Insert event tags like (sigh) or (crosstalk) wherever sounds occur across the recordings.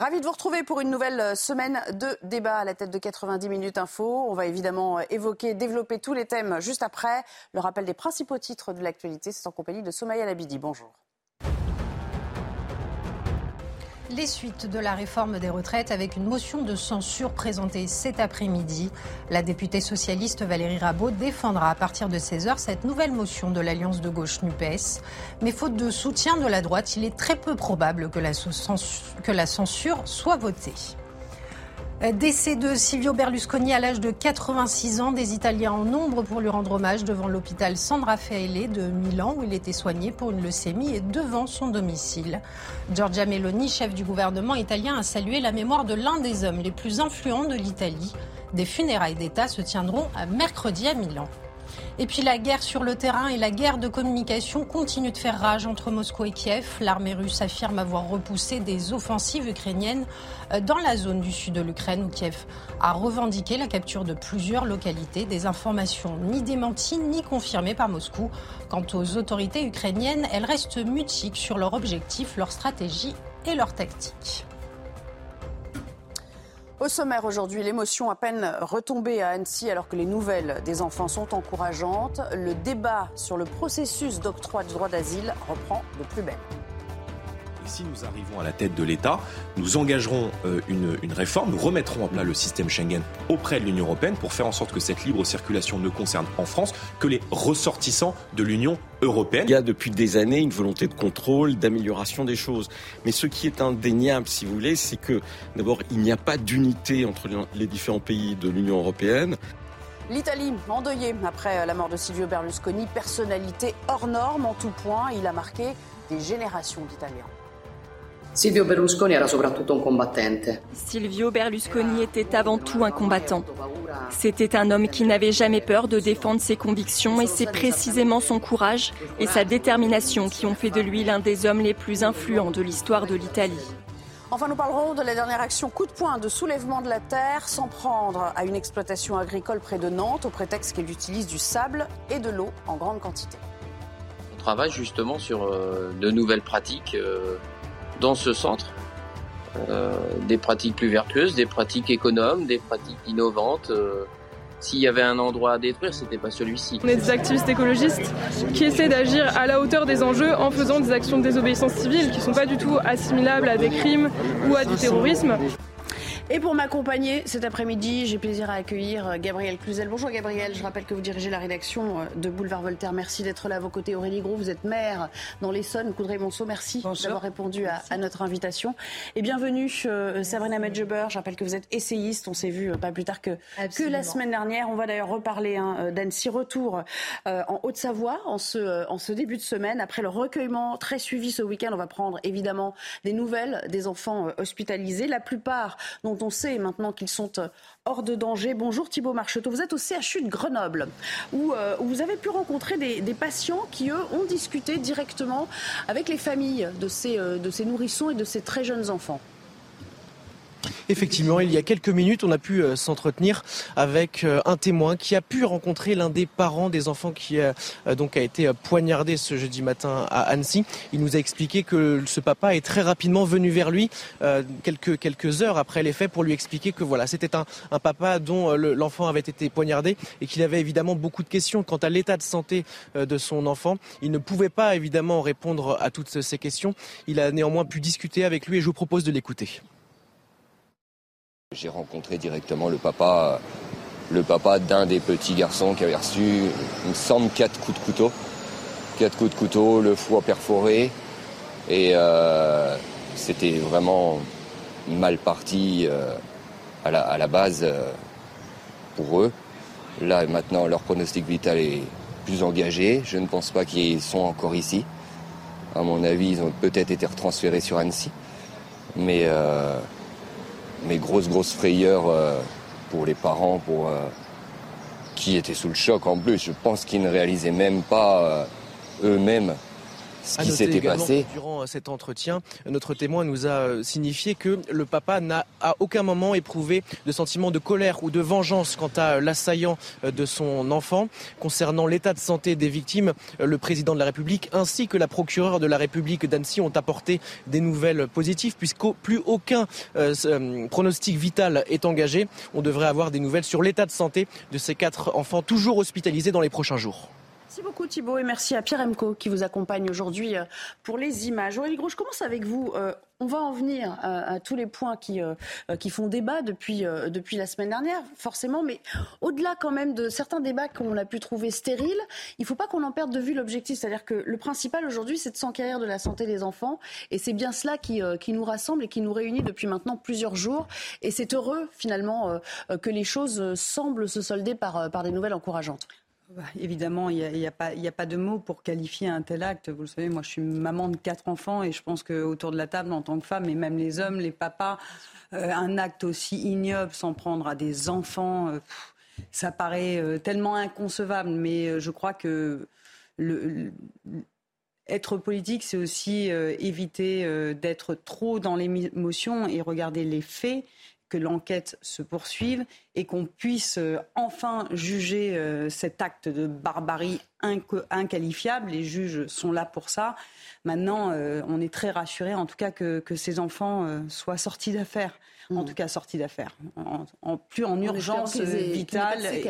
Ravi de vous retrouver pour une nouvelle euh, semaine de débat à la tête de 90 minutes info. On va évidemment euh, évoquer, développer tous les thèmes juste après. Le rappel des principaux titres de l'actualité, c'est en compagnie de Somaya Labidi. Bonjour. Les suites de la réforme des retraites avec une motion de censure présentée cet après-midi. La députée socialiste Valérie Rabault défendra à partir de 16h cette nouvelle motion de l'alliance de gauche NUPES. Mais faute de soutien de la droite, il est très peu probable que la, que la censure soit votée. Décès de Silvio Berlusconi à l'âge de 86 ans. Des Italiens en nombre pour lui rendre hommage devant l'hôpital San Raffaele de Milan où il était soigné pour une leucémie et devant son domicile. Giorgia Meloni, chef du gouvernement italien, a salué la mémoire de l'un des hommes les plus influents de l'Italie. Des funérailles d'État se tiendront mercredi à Milan. Et puis la guerre sur le terrain et la guerre de communication continuent de faire rage entre Moscou et Kiev. L'armée russe affirme avoir repoussé des offensives ukrainiennes euh, dans la zone du sud de l'Ukraine où Kiev a revendiqué la capture de plusieurs localités. Des informations ni démenties ni confirmées par Moscou. Quant aux autorités ukrainiennes, elles restent mutiques sur leur objectif, leur stratégie et leur tactique. Au sommaire aujourd'hui, l'émotion à peine retombée à Annecy alors que les nouvelles des enfants sont encourageantes. Le débat sur le processus d'octroi du droit d'asile reprend de plus belle si nous arrivons à la tête de l'État, nous engagerons euh, une, réforme, nous remettrons en place le système Schengen auprès de l'Union européenne pour faire en sorte que cette libre circulation ne concerne en France que les ressortissants de l'Union européenne. Il y a depuis des années une volonté de contrôle, d'amélioration des choses. Mais ce qui est indéniable, si vous voulez, c'est que d'abord, il n'y a pas d'unité entre les différents pays de l'Union européenne. L'Italie, endeuillée après la mort de Silvio Berlusconi, personnalité hors norme en tout point, il a marqué des générations d'Italiens. Silvio Berlusconi era soprattutto un combattente. Silvio Berlusconi était avant tout un combattant. C'était un homme qui n'avait jamais peur de défendre ses convictions et c'est précisément son courage et sa détermination qui ont fait de lui l'un des hommes les plus influents de l'histoire de l'Italie. Enfin, nous parlerons de la dernière action coup de poing de soulèvement de la terre sans prendre à une exploitation agricole près de Nantes au prétexte qu'elle utilise du sable et de l'eau en grande quantité. On travaille justement sur euh, de nouvelles pratiques. Dans ce centre. Euh, des pratiques plus vertueuses, des pratiques économes, des pratiques innovantes. Euh, s'il y avait un endroit à détruire, c'était pas celui-ci. On est des activistes écologistes qui essaient d'agir à la hauteur des enjeux en faisant des actions de désobéissance civile qui sont pas du tout assimilables à des crimes ou à du terrorisme. Et pour m'accompagner cet après-midi, j'ai plaisir à accueillir euh, Gabriel Cluzel. Bonjour Gabriel, je rappelle que vous dirigez la rédaction euh, de Boulevard Voltaire. Merci d'être là à vos côtés. Aurélie Gros, vous êtes maire dans l'Essonne, Coudray-Monceau. Merci d'avoir répondu à, notre invitation. Et bienvenue euh, Sabrina Medjeber. Je rappelle que vous êtes essayiste. On s'est vu pas plus tard que, que la semaine dernière. On va d'ailleurs reparler hein, d'Annecy. Retour en Haute-Savoie en ce, en ce début de semaine. Après le recueillement très suivi ce week-end, on va prendre évidemment des nouvelles des enfants hospitalisés. La plupart dont on sait maintenant qu'ils sont euh, hors de danger. Bonjour Thibault Marcheteau, vous êtes au CHU de Grenoble, où, euh, vous avez pu rencontrer des, patients qui, eux, ont discuté directement avec les familles de ces, euh, de ces nourrissons et de ces très jeunes enfants. Effectivement, il y a quelques minutes, on a pu euh, s'entretenir avec euh, un témoin qui a pu rencontrer l'un des parents des enfants qui euh, donc a été poignardé ce jeudi matin à Annecy. Il nous a expliqué que ce papa est très rapidement venu vers lui quelques quelques heures après les faits pour lui expliquer que voilà, c'était un, un, papa dont l'enfant avait été poignardé et qu'il avait évidemment beaucoup de questions quant à l'état de santé de son enfant. Il ne pouvait pas évidemment répondre à toutes ces questions. Il a néanmoins pu discuter avec lui et je vous propose de l'écouter. J'ai rencontré directement le papa, le papa d'un des petits garçons qui avait reçu, il me semble, quatre coups de couteau. Quatre coups de couteau, le foie perforé. Et euh, c'était vraiment mal parti euh, à, la, base euh, pour eux. Là, maintenant, leur pronostic vital est plus engagé. Je ne pense pas qu'ils sont encore ici. À mon avis, ils ont peut-être été retransférés sur Annecy. Mais mais grosse, grosse frayeur euh, pour les parents, pour euh, qui étaient sous le choc en plus. Je pense qu'ils ne réalisaient même pas euh, eux-mêmes ce qui s'était passé. Durant cet entretien, notre témoin nous a signifié que le papa n'a à aucun moment éprouvé de sentiment de colère ou de vengeance quant à l'assaillant de son enfant. Concernant l'état de santé des victimes, le président de la République ainsi que la procureure de la République d'Annecy ont apporté des nouvelles positives puisque plus aucun euh, euh, pronostic vital est engagé. On devrait avoir des nouvelles sur l'état de santé de ces quatre enfants toujours hospitalisés dans les prochains jours. Merci beaucoup Thibault et merci à Pierre Emco qui vous accompagne aujourd'hui euh, pour les images. Aurélie Gros, je commence avec vous. Euh, on va en venir à, tous les points qui, euh, qui font débat depuis, depuis la semaine dernière, forcément, mais au-delà quand même de certains débats qu'on a pu trouver stériles, il ne faut pas qu'on en perde de vue l'objectif. C'est-à-dire que le principal aujourd'hui, c'est de s'enquérir de la santé des enfants, et c'est bien cela qui, qui nous rassemble et qui nous réunit depuis maintenant plusieurs jours. Et c'est heureux finalement que les choses semblent se solder par, par des nouvelles encourageantes. Bah, évidemment, il n'y a, a, pas de mots pour qualifier un tel acte. Vous le savez, moi, je suis maman de quatre enfants et je pense qu'autour de la table, en tant que femme, et même les hommes, les papas, euh, un acte aussi ignoble, s'en prendre à des enfants, euh, ça paraît euh, tellement inconcevable. Mais je crois que être politique, c'est aussi éviter d'être trop dans l'émotion et regarder les faits que l'enquête se poursuive et qu'on puisse euh, enfin juger euh, cet acte de barbarie inqualifiable. Les juges sont là pour ça. Maintenant, euh, on est très rassuré, en tout cas, que, que ces enfants soient sortis d'affaires en mm. tout cas sortie d'affaires, en, plus en urgence vitale et,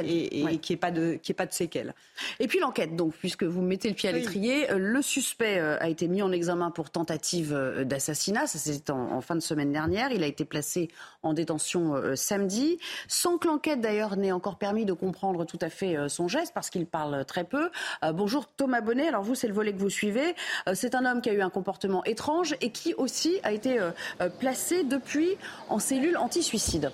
qui n'y ait, pas de, pas de séquelles. Et puis l'enquête, donc, puisque vous mettez le pied à l'étrier, euh, le suspect euh, a été mis en examen pour tentative euh, d'assassinat, ça c'était en, fin de semaine dernière, il a été placé en détention samedi, sans que l'enquête d'ailleurs n'ait encore permis de comprendre tout à fait son geste, parce qu'il parle très peu. bonjour Thomas Bonnet, alors vous c'est le volet que vous suivez, c'est un homme qui a eu un comportement étrange et qui aussi a été placé depuis en cellule anti-suicide.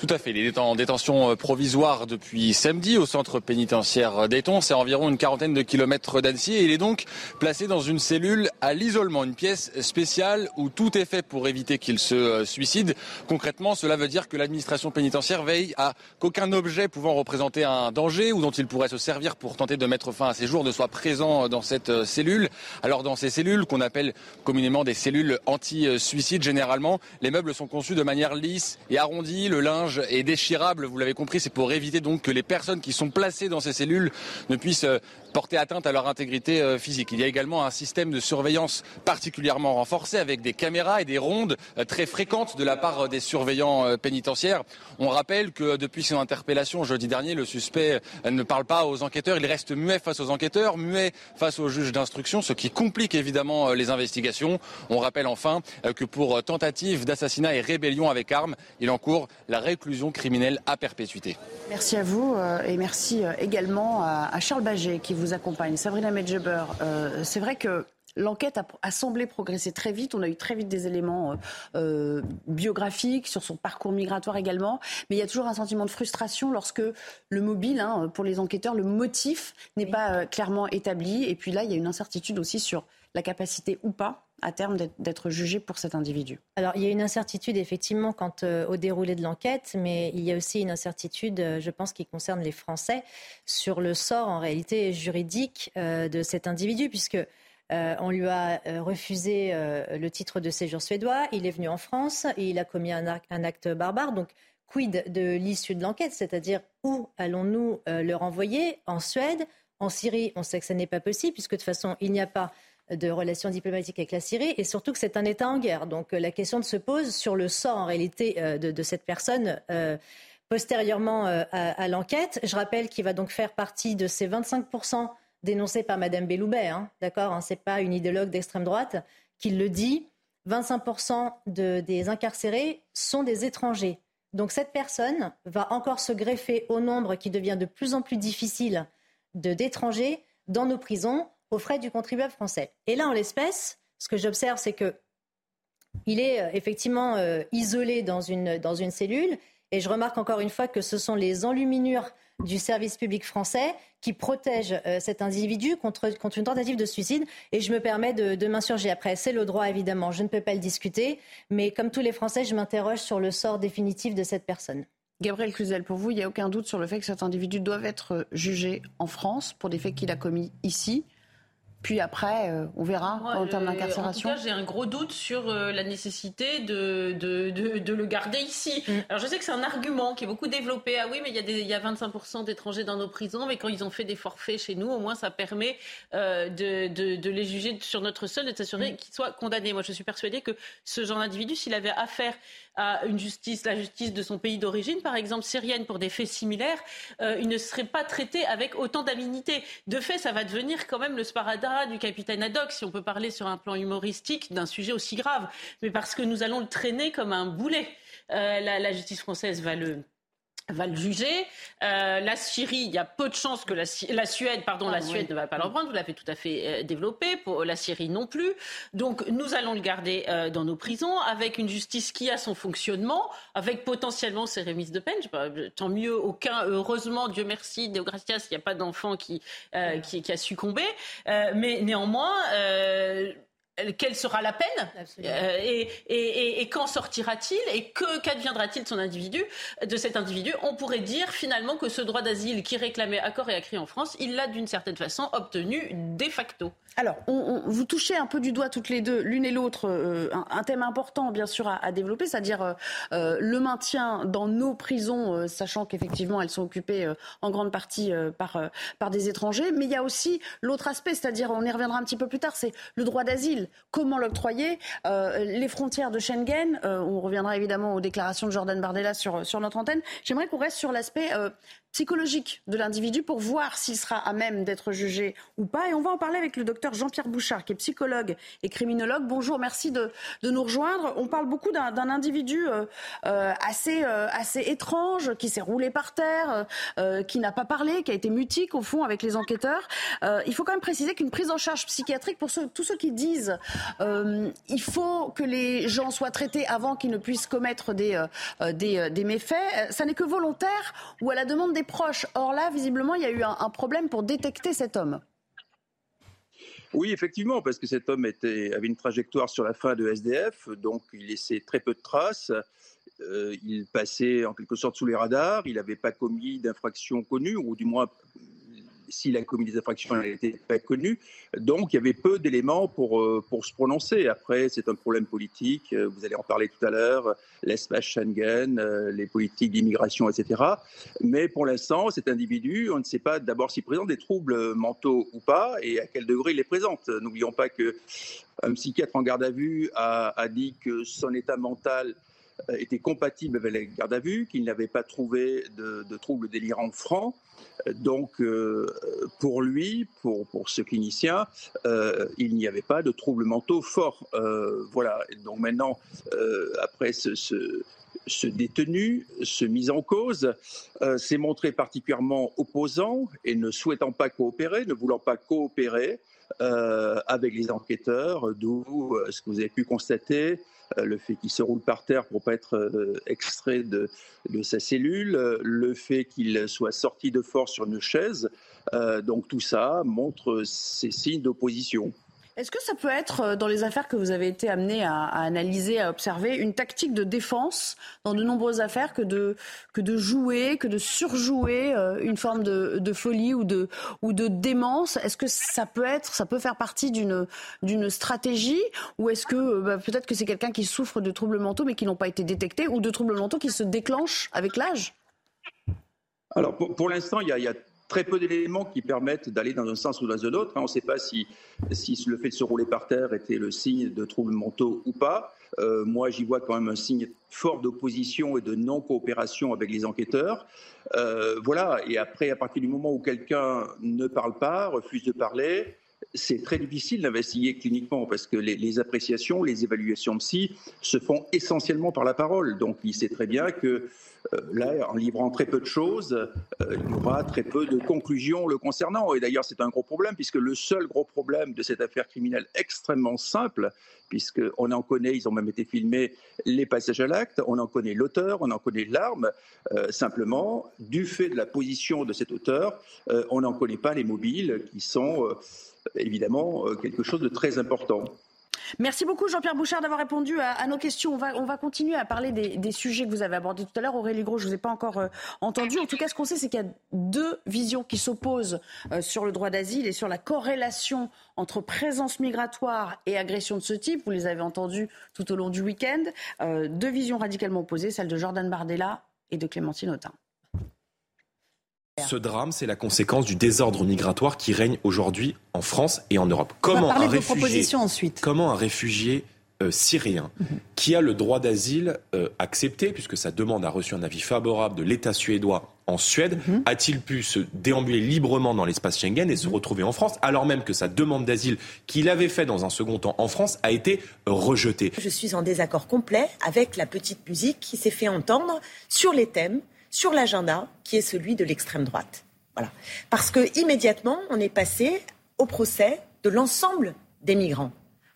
Tout à fait. Il est en détention euh, provisoire depuis samedi au centre pénitentiaire d'Eton. C'est environ une quarantaine de kilomètres d'Annecy et il est donc placé dans une cellule à l'isolement, une pièce spéciale où tout est fait pour éviter qu'il se euh, suicide. Concrètement, cela veut dire que l'administration pénitentiaire veille à qu'aucun objet pouvant représenter un danger ou dont il pourrait se servir pour tenter de mettre fin à ses jours ne soit présent dans cette euh, cellule. Alors dans ces cellules qu'on appelle communément des cellules anti-suicide, généralement, les meubles sont conçus de manière lisse et arrondie. Le linge est déchirable, vous l'avez compris, c'est pour éviter donc que les personnes qui sont placées dans ces cellules ne puissent euh, porter atteinte à leur intégrité euh, physique. Il y a également un système de surveillance particulièrement renforcé avec des caméras et des rondes euh, très fréquentes de la part des surveillants pénitentiaires. On rappelle que depuis son interpellation jeudi dernier, le suspect ne parle pas aux enquêteurs, il reste muet face aux enquêteurs, muet face aux juges d'instruction, ce qui complique évidemment les investigations. On rappelle enfin que pour tentative d'assassinat et rébellion avec armes, il encourt la réclusion criminelle à perpétuité. Merci à vous euh, et merci euh, également à Charles Baget qui vous accompagne. Sabrina Medjeber, euh, c'est vrai que L'enquête a, semblé progresser très vite. On a eu très vite des éléments biographiques sur son parcours migratoire également. Mais il y a toujours un sentiment de frustration lorsque le mobile, hein, pour les enquêteurs, le motif n'est pas clairement établi. Et puis là, il y a une incertitude aussi sur la capacité ou pas à terme d'être jugé pour cet individu. Alors, il y a une incertitude effectivement quant euh, au déroulé de l'enquête, mais il y a aussi une incertitude, euh, je pense, qui concerne les Français sur le sort en réalité juridique euh, de cet individu, puisque on lui a refusé le titre de séjour suédois, il est venu en France et il a commis un, acte, barbare. Donc, quid de l'issue de l'enquête, c'est-à-dire où allons-nous le renvoyer? En Suède? En Syrie, on sait que ce n'est pas possible, puisque de toute façon, il n'y a pas de relations diplomatiques avec la Syrie et surtout que c'est un État en guerre. Donc euh, la question se pose sur le sort en réalité euh, de, cette personne euh, postérieurement à, l'enquête. Je rappelle qu'il va donc faire partie de ces 25% dénoncés par Madame Belloubet. Hein, D'accord hein, C'est pas une idéologue d'extrême droite qui le dit. 25% des incarcérés sont des étrangers. Donc cette personne va encore se greffer au nombre qui devient de plus en plus difficile d'étrangers dans nos prisons aux frais du contribuable français. Et là, en l'espèce, ce que j'observe, c'est que il est euh, effectivement euh, isolé dans une, dans une cellule. Et je remarque encore une fois que ce sont les enluminures du service public français qui protègent euh, cet individu contre, contre une tentative de suicide. Et je me permets de, m'insurger. Après, c'est le droit, évidemment. Je ne peux pas le discuter. Mais comme tous les Français, je m'interroge sur le sort définitif de cette personne. Gabriel Cluzel, pour vous, il n'y a aucun doute sur le fait que cet individu doit être jugé en France pour des faits qu'il a commis ici puis après, euh, on verra en termes d'incarcération. En tout cas, j'ai un gros doute sur euh, la nécessité de, de, de, le garder ici. Mm. Alors je sais que c'est un argument qui est beaucoup développé. Ah oui, mais il y a, des, il y a 25% d'étrangers dans nos prisons, mais quand ils ont fait des forfaits chez nous, au moins ça permet euh, de, de, les juger sur notre sol et de s'assurer mm. qu'ils soient condamnés. Moi, je suis persuadée que ce genre d'individu, s'il avait affaire à une justice, la justice de son pays d'origine, par exemple syrienne, pour des faits similaires, il ne serait pas traité avec autant d'aminité. De fait, ça va devenir quand même le sparadrap du capitaine Haddock, si on peut parler sur un plan humoristique d'un sujet aussi grave, mais parce que nous allons le traîner comme un boulet. Euh, la, justice française va le va le juger. Euh, la Syrie, il y a peu de chances que la, Suède, pardon, la Suède ne va pas le reprendre. Vous l'avez tout à fait euh, développé. Pour la Syrie non plus. Donc nous allons le garder euh, dans nos prisons avec une justice qui a son fonctionnement, avec potentiellement ses remises de peine. tant mieux, aucun, heureusement, Dieu merci, Deo Gracias, il n'y a pas d'enfant qui, qui, qui, a succombé. mais néanmoins quelle sera la peine euh, et, quand sortira-t-il et que qu'adviendra-t-il de son individu, de cet individu? On pourrait dire finalement que ce droit d'asile qui réclamait à corps et à cri en France, il l'a d'une certaine façon obtenu de facto. Alors, on, vous touchez un peu du doigt toutes les deux, l'une et l'autre, euh, un, thème important bien sûr à, développer, c'est-à-dire euh, euh, le maintien dans nos prisons, sachant qu'effectivement elles sont occupées en grande partie par, par des étrangers. Mais il y a aussi l'autre aspect, c'est-à-dire, on y reviendra un petit peu plus tard, c'est le droit d'asile. Comment l'octroyer Les frontières de Schengen, on reviendra évidemment aux déclarations de Jordan Bardella sur, sur notre antenne. J'aimerais qu'on reste sur l'aspect psychologique de l'individu pour voir s'il sera à même d'être jugé ou pas. Et on va en parler avec le docteur Jean-Pierre Bouchard, qui est psychologue et criminologue. Bonjour, merci de, nous rejoindre. On parle beaucoup d'un individu euh, euh, assez, euh, assez étrange, qui s'est roulé par terre, qui n'a pas parlé, qui a été mutique au fond avec les enquêteurs. il faut quand même préciser qu'une prise en charge psychiatrique, pour tous ceux qui disent il faut que les gens soient traités avant qu'ils ne puissent commettre des, des méfaits, ça n'est que volontaire ou à la demande des proches. Or là, visiblement, il y a eu un, problème pour détecter cet homme. Oui, effectivement, parce que cet homme avait une trajectoire sur la fin de SDF, donc il laissait très peu de traces. Euh, il passait en quelque sorte sous les radars. Il n'avait pas commis d'infraction connue, ou du moins s'il a commis des infractions, elle n'était pas connue. Donc, il y avait peu d'éléments pour, euh, pour se prononcer. Après, c'est un problème politique. Euh, vous allez en parler tout à l'heure. L'espace Schengen, euh, les politiques d'immigration, etc. Mais pour l'instant, cet individu, on ne sait pas d'abord s'il présente des troubles mentaux ou pas et à quel degré il les présente. N'oublions pas que un psychiatre en garde à vue a, a dit que son état mental était compatible avec la garde à vue, qu'il n'avait pas trouvé de, troubles délirants francs. Donc, euh, pour lui, pour, pour ce clinicien, euh, il n'y avait pas de troubles mentaux forts. Euh, voilà. Donc maintenant, après ce, ce, détenu, ce mis en cause, s'est montré particulièrement opposant et ne souhaitant pas coopérer, ne voulant pas coopérer avec les enquêteurs, d'où ce que vous avez pu constater, euh, le fait qu'il se roule par terre pour pas être euh, extrait de, sa cellule, le fait qu'il soit sorti de force sur une chaise. Euh, donc tout ça montre ces signes d'opposition. Est-ce que ça peut être, euh, dans les affaires que vous avez été amené à, analyser, à observer, une tactique de défense dans de nombreuses affaires que de, jouer, que de surjouer euh, une forme de, folie ou de, démence? Est-ce que ça peut être, ça peut faire partie d'une, d'une stratégie? Ou est-ce que euh, bah, peut-être que c'est quelqu'un qui souffre de troubles mentaux mais qui n'ont pas été détectés ou de troubles mentaux qui se déclenchent avec l'âge? Alors pour, l'instant, il y, a, très peu d'éléments qui permettent d'aller dans un sens ou dans un autre. On ne sait pas si, si le fait de se rouler par terre était le signe de troubles mentaux ou pas. Euh, moi, j'y vois quand même un signe fort d'opposition et de non-coopération avec les enquêteurs. Euh, voilà, et après, à partir du moment où quelqu'un ne parle pas, refuse de parler, c'est très difficile d'investiguer cliniquement parce que les, appréciations, les évaluations psy se font essentiellement par la parole. Donc, il sait très bien que euh, là, en livrant très peu de choses, euh, il y aura très peu de conclusions le concernant. Et d'ailleurs, c'est un gros problème, puisque le seul gros problème de cette affaire criminelle extrêmement simple, puisqu'on en connaît, ils ont même été filmés, les passages à l'acte, on en connaît l'auteur, on en connaît l'arme, euh, simplement, du fait de la position de cet auteur, on n'en connaît pas les mobiles, qui sont évidemment quelque chose de très important. Merci beaucoup Jean-Pierre Bouchard d'avoir répondu à, nos questions. On va, on va continuer à parler des, sujets que vous avez abordés tout à l'heure. Aurélie Gros, je ne vous ai pas encore euh, entendu. En tout cas, ce qu'on sait, c'est qu'il y a deux visions qui s'opposent euh, sur le droit d'asile et sur la corrélation entre présence migratoire et agression de ce type. Vous les avez entendues tout au long du week-end. Euh, deux visions radicalement opposées, celle de Jordan Bardella et de Clémentine Autain. Ce drame, c'est la conséquence du désordre migratoire qui règne aujourd'hui en France et en Europe. Comment un réfugié, ensuite. Comment un réfugié euh, syrien mhm. qui a le droit d'asile euh, accepté, puisque sa demande a reçu un avis favorable de l'État suédois en Suède, mhm. a-t-il pu se déambuler librement dans l'espace Schengen et se mhm. retrouver en France, alors même que sa demande d'asile qu'il avait fait dans un second temps en France a été rejetée? Je suis en désaccord complet avec la petite musique qui s'est fait entendre sur les thèmes sur l'agenda qui est celui de l'extrême droite. Voilà. Parce que immédiatement, on est passé au procès de l'ensemble des migrants.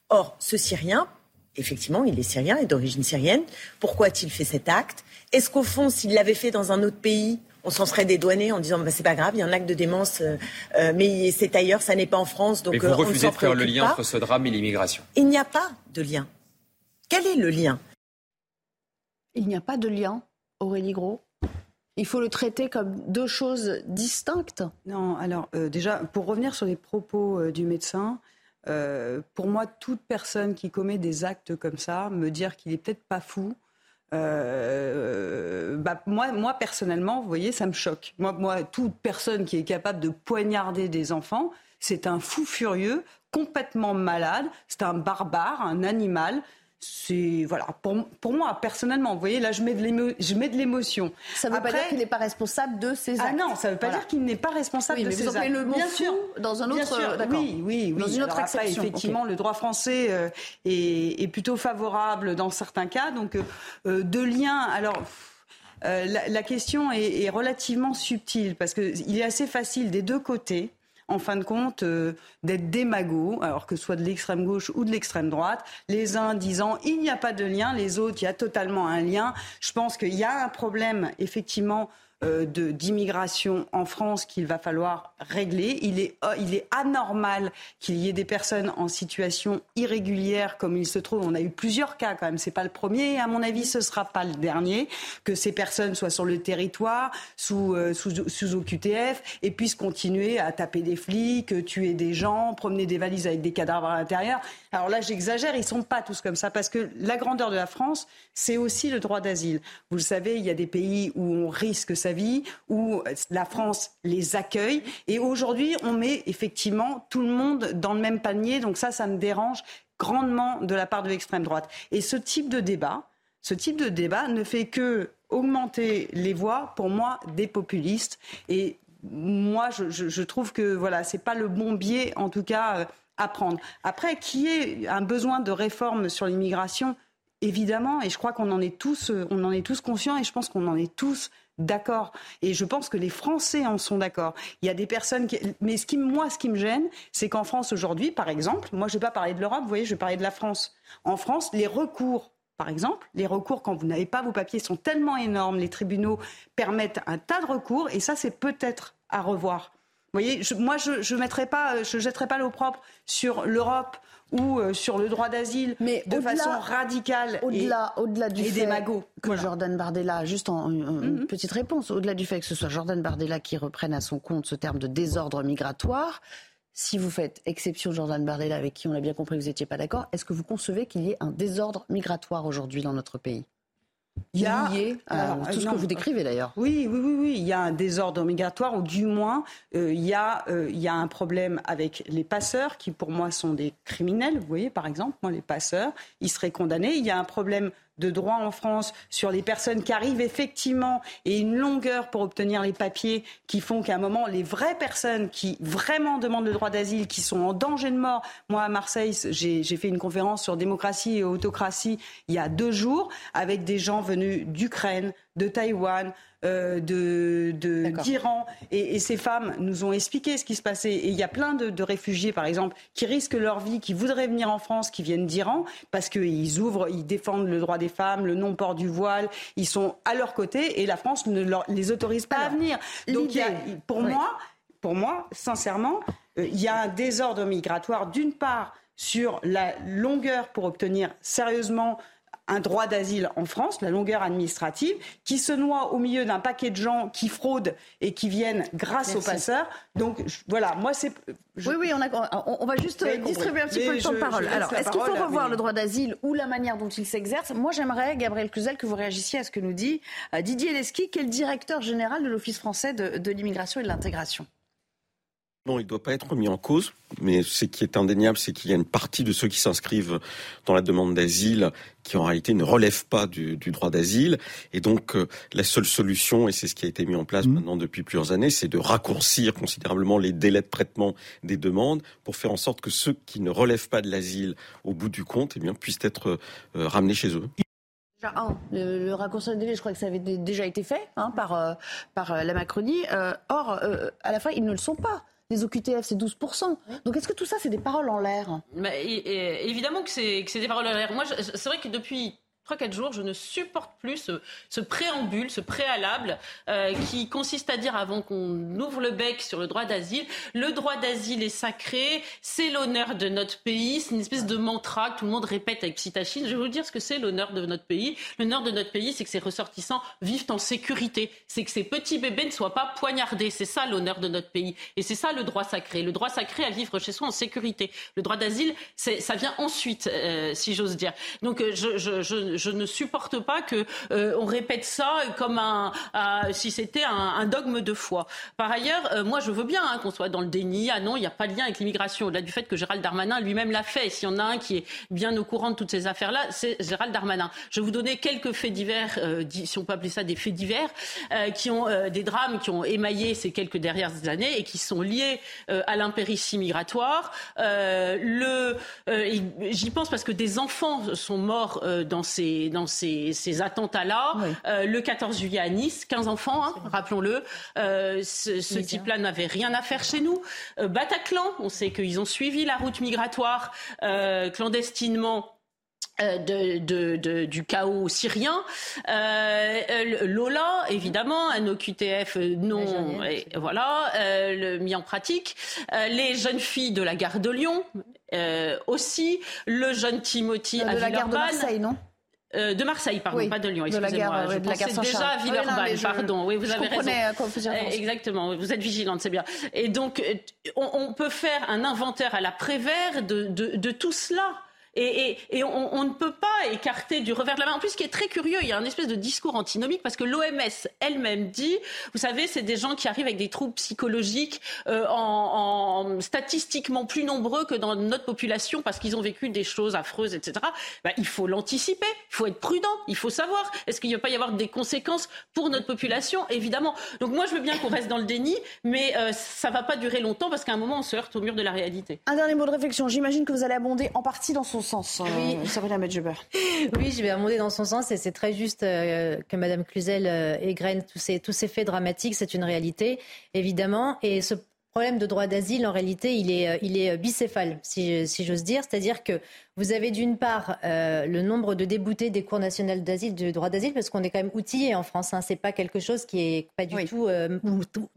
Or, ce Syrien, effectivement, il est syrien et d'origine syrienne. Pourquoi a-t-il fait cet acte? Est-ce qu'au fond, s'il l'avait fait dans un autre pays, on s'en serait dédouané en disant bah, c'est pas grave, il y a un acte de démence, euh, euh, mais c'est ailleurs, ça n'est pas en France. Donc, mais vous euh, refusez de faire le lien entre ce drame et l'immigration. Il n'y a pas de lien. Quel est le lien? Il n'y a pas de lien, Aurélie Gros il faut le traiter comme deux choses distinctes Non, alors euh, déjà, pour revenir sur les propos euh, du médecin, euh, pour moi, toute personne qui commet des actes comme ça, me dire qu'il est peut-être pas fou, bah, moi, moi, personnellement, vous voyez, ça me choque. Moi, moi, toute personne qui est capable de poignarder des enfants, c'est un fou furieux, complètement malade, c'est un barbare, un animal c'est voilà pour, moi personnellement vous voyez là je mets de l'émotion. Ça ne veut pas dire qu'il n'est pas responsable de ses actes ah non ça ne veut pas dire qu'il n'est pas responsable de ses actes. le bien sûr. dans un autre euh, oui oui, oui. Dans une autre exception effectivement le droit français euh, est, plutôt favorable dans certains cas. Donc euh, de lien alors la, question est, est relativement subtile parce qu'il est assez facile des deux côtés en fin de compte, euh, d'être démagogues, alors que ce soit de l'extrême gauche ou de l'extrême droite, les uns disant il n'y a pas de lien, les autres il y a totalement un lien. Je pense qu'il y a un problème effectivement d'immigration en France qu'il va falloir régler. Il est, euh, il est anormal qu'il y ait des personnes en situation irrégulière comme il se trouve. On a eu plusieurs cas quand même. C'est pas le premier et à mon avis ce sera pas le dernier. Que ces personnes soient sur le territoire sous, euh, sous OQTF et puissent continuer à taper des flics, tuer des gens, promener des valises avec des cadavres à l'intérieur. Alors là j'exagère, ils sont pas tous comme ça parce que la grandeur de la France, c'est aussi le droit d'asile. Vous le savez, il y a des pays où on risque sa où la France les accueille. Et aujourd'hui, on met effectivement tout le monde dans le même panier. Donc ça, ça me dérange grandement de la part de l'extrême droite. Et ce type de débat, ce type de débat ne fait que augmenter les voix, pour moi, des populistes. Et moi, je, trouve que voilà, c'est pas le bon biais, en tout cas, euh, à prendre. Après, qui est un besoin de réforme sur l'immigration? Évidemment, et je crois qu'on en est tous, euh, on en est tous conscients, et je pense qu'on en est tous d'accord. Et je pense que les Français en sont d'accord. Il y a des personnes qui... Mais ce qui, moi, ce qui me gêne, c'est qu'en France aujourd'hui, par exemple, moi je ne vais pas parler de l'Europe, vous voyez, je vais parler de la France. En France, les recours par exemple, les recours, quand vous n'avez pas vos papiers, sont tellement énormes. Les tribunaux permettent un tas de recours, et ça, c'est peut-être à revoir. Vous voyez, moi, je ne mettrai pas, je jetterai pas l'opprobre sur l'Europe ou euh, sur le droit d'asile de façon radicale au-delà, au-delà du fait que Jordan Bardella, juste en, une mhm. petite réponse, au-delà du fait que ce soit Jordan Bardella qui reprenne à son compte ce terme de désordre migratoire, si vous faites exception Jordan Bardella, avec qui on a bien compris vous n'étiez pas d'accord, est-ce que vous concevez qu'il y ait un désordre migratoire aujourd'hui dans notre pays? Il y a tout ce que vous décrivez d'ailleurs. Oui, oui, oui, oui, il y a un désordre migratoire ou du moins euh, il, y a, euh, il y a un problème avec les passeurs qui pour moi sont des criminels. Vous voyez, par exemple, moi les passeurs, ils seraient condamnés. Il y a un problème de droit en France sur les personnes qui arrivent effectivement et une longueur pour obtenir les papiers qui font qu'à un moment, les vraies personnes qui vraiment demandent le droit d'asile, qui sont en danger de mort. Moi, à Marseille, j'ai fait une conférence sur démocratie et autocratie il y a deux jours avec des gens venus d'Ukraine, de Taïwan, euh, de, d'Iran. Et, ces femmes nous ont expliqué ce qui se passait. Et il y a plein de, réfugiés, par exemple, qui risquent leur vie, qui voudraient venir en France, qui viennent d'Iran, parce qu'ils ouvrent, ils défendent le droit des femmes, le non-port du voile. Ils sont à leur côté et la France ne les autorise pas à venir. Donc, pour moi, pour moi, sincèrement, euh, il y a un désordre migratoire, d'une part, sur la longueur pour obtenir sérieusement un droit d'asile en France, la longueur administrative, qui se noie au milieu d'un paquet de gens qui fraudent et qui viennent grâce aux passeurs. Donc voilà, moi c'est. Oui, oui, on, on, va juste distribuer un petit peu le temps de parole. Alors, est-ce qu'il faut revoir le droit d'asile ou la manière dont il s'exerce? Moi, j'aimerais, Gabriel Cluzel, que vous réagissiez à ce que nous dit euh, Didier Lesky, qui est le directeur général de l'Office français de l'immigration et de l'intégration. Non, il ne doit pas être mis en cause, mais ce qui est indéniable, c'est qu'il y a une partie de ceux qui s'inscrivent dans la demande d'asile qui en réalité ne relèvent pas du, droit d'asile. Et donc euh, la seule solution, et c'est ce qui a été mis en place mmh. maintenant depuis plusieurs années, c'est de raccourcir considérablement les délais de traitement des demandes pour faire en sorte que ceux qui ne relèvent pas de l'asile au bout du compte eh bien, puissent être euh, ramenés chez eux. Un, le, raccourci de délai, je crois que ça avait déjà été fait hein, par, euh, par la Macronie. or, à la fin, ils ne le sont pas les OQTF, c'est 12%. Donc est-ce que tout ça, c'est des paroles en l'air? Évidemment que c'est des paroles en l'air. Moi, c'est vrai que depuis 3-4 jours, je ne supporte plus ce, préambule, ce préalable euh, qui consiste à dire avant qu'on ouvre le bec sur le droit d'asile, le droit d'asile est sacré, c'est l'honneur de notre pays, c'est une espèce de mantra que tout le monde répète avec psitachine. Je vais vous dire ce que c'est l'honneur de notre pays. L'honneur de notre pays, c'est que ses ressortissants vivent en sécurité, c'est que ces petits bébés ne soient pas poignardés. C'est ça l'honneur de notre pays. Et c'est ça le droit sacré. Le droit sacré à vivre chez soi en sécurité. Le droit d'asile, ça vient ensuite, euh, si j'ose dire. Donc euh, je je ne supporte pas que euh, on répète ça comme un, si c'était un, dogme de foi. Par ailleurs, euh, moi je veux bien hein, qu'on soit dans le déni. Ah non, il n'y a pas de lien avec l'immigration. Au-delà du fait que Gérald Darmanin lui-même l'a fait. S'il y en a un qui est bien au courant de toutes ces affaires-là, c'est Gérald Darmanin. Je vais vous donner quelques faits divers, euh, si on peut appeler ça des faits divers, qui ont des drames qui ont émaillé ces quelques dernières années et qui sont liés à l'impéritie migratoire. le, j'y pense parce que des enfants sont morts dans ces dans ces, attentats-là. Euh, le 14 juillet à Nice, 15 enfants, hein, rappelons-le. Euh, ce, type-là n'avait rien à faire chez nous. Euh, Bataclan, on sait qu'ils ont suivi la route migratoire clandestinement. De, du chaos syrien. Lola, évidemment, un OQTF non, et, voilà, le, mis en pratique. les jeunes filles de la gare de Lyon aussi. Le jeune Timothy de la gare de Marseille, non? Euh, de Marseille, pardon, pas de Lyon, excusez-moi. Je pensais déjà à Villeurbanne, pardon. Oui, vous avez raison. Euh, exactement, vous êtes vigilante, c'est bien. Et donc, euh, on, peut faire un inventaire à la Prévert de, de, de tout cela. Et, on, ne peut pas écarter du revers de la main. En plus, ce qui est très curieux, il y a un espèce de discours antinomique parce que l'OMS elle-même dit, vous savez, c'est des gens qui arrivent avec des troubles psychologiques euh, en, statistiquement plus nombreux que dans notre population parce qu'ils ont vécu des choses affreuses, etc. Bah, il faut l'anticiper, il faut être prudent, il faut savoir. Est-ce qu'il ne va pas y avoir des conséquences pour notre population? Évidemment. Donc moi, je veux bien qu'on reste dans le déni, mais euh, ça ne va pas durer longtemps parce qu'à un moment, on se heurte au mur de la réalité. Un dernier mot de réflexion. J'imagine que vous allez abonder en partie dans son sens, euh, oui. (laughs) Oui, je vais remonter dans son sens et c'est très juste euh, que Madame Cluzel euh, égrène tous ces, tous ces faits dramatiques. C'est une réalité, évidemment. Et ce problème de droit d'asile, en réalité, il est, il est bicéphale, si, si j'ose dire. C'est-à-dire que vous avez d'une part le nombre de déboutés des cours nationales d'asile, du droit d'asile, parce qu'on est quand même outillé en France. Hein. C'est pas quelque chose qui est pas du tout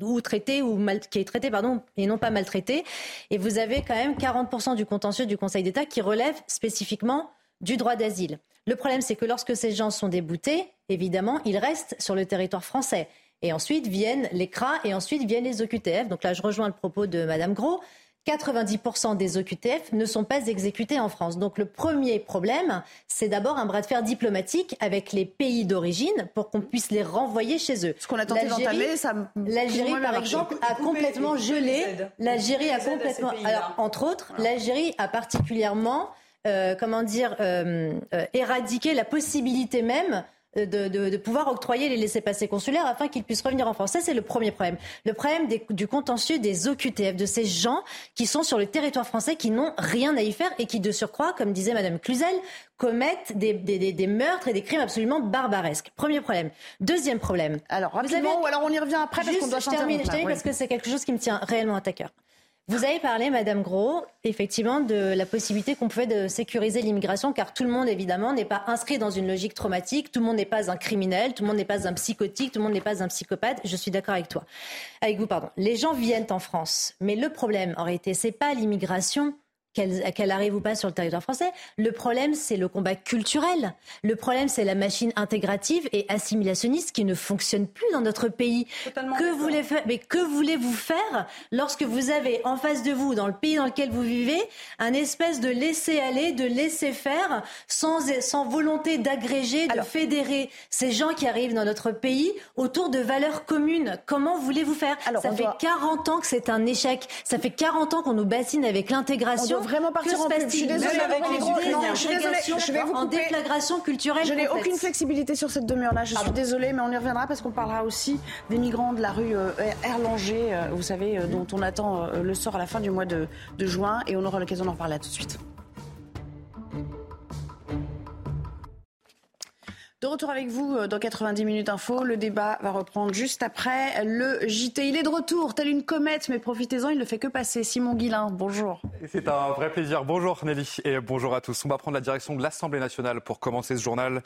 ou, traité ou mal, qui est traité pardon et non pas maltraité. Et vous avez quand même 40% du contentieux du Conseil d'État qui relève spécifiquement du droit d'asile. Le problème, c'est que lorsque ces gens sont déboutés, évidemment, ils restent sur le territoire français. Et ensuite viennent les CRA et ensuite viennent les OQTF. Donc là, je rejoins le propos de Madame Gros. 90% des OQTF ne sont pas exécutés en France. Donc le premier problème, c'est d'abord un bras de fer diplomatique avec les pays d'origine pour qu'on puisse les renvoyer chez eux. Ce qu'on a tenté d'entamer, ça. L'Algérie, par exemple, a complètement gelé. L'Algérie a complètement. Alors, entre autres, l'Algérie a particulièrement euh, comment dire, euh, euh, éradiquer la possibilité même de, pouvoir octroyer les laissés-passer consulaires afin qu'ils puissent revenir en France. Ça, c'est le premier problème. Le problème du contentieux des OQTF, de ces gens qui sont sur le territoire français, qui n'ont rien à y faire et qui, de surcroît, comme disait Madame Cluzel, commettent des, meurtres et des crimes absolument barbaresques. Premier problème. Deuxième problème. Alors, rapidement, ou alors on y revient après parce qu'on doit je termine, parce que c'est quelque chose qui me tient réellement à cœur. Vous avez parlé, Madame Gros, effectivement, de la possibilité qu'on pouvait de sécuriser l'immigration, car tout le monde, évidemment, n'est pas inscrit dans une logique traumatique. Tout le monde n'est pas un criminel, tout le monde n'est pas un psychotique, tout le monde n'est pas un psychopathe. Je suis d'accord avec toi, avec vous, pardon. Les gens viennent en France, mais le problème, en réalité, c'est pas l'immigration qu'elle arrive ou pas sur le territoire français. Le problème, c'est le combat culturel. Le problème, c'est la machine intégrative et assimilationniste qui ne fonctionne plus dans notre pays. que voulez mais que voulez-vous faire lorsque vous avez en face de vous, dans le pays dans lequel vous vivez, un espèce de laisser aller, de laisser faire, sans, sans volonté d'agréger, de fédérer ces gens qui arrivent dans notre pays autour de valeurs communes? Comment voulez-vous faire? Alors, Ça fait 40 ans que c'est un échec. Ça fait 40 ans qu'on nous bassine avec l'intégration. Vraiment partir en Je suis désolée avec les Je suis désolée. Je vais vous en déflagration culturelle. Je n'ai aucune flexibilité sur cette demi-heure-là. Je suis désolée, mais on y reviendra parce qu'on parlera aussi des migrants de la rue euh, Erlanger, euh, vous savez, euh, dont on attend le sort à la fin du mois de, de juin. Et on aura l'occasion d'en reparler tout de suite. De retour avec vous euh, dans 90 minutes info. Le débat va reprendre juste après le JT. Il est de retour, tel une comète, mais profitez-en, il ne fait que passer. Simon Guillain, bonjour. C'est un vrai plaisir. Bonjour Nelly et bonjour à tous. On va prendre la direction de l'Assemblée nationale pour commencer ce journal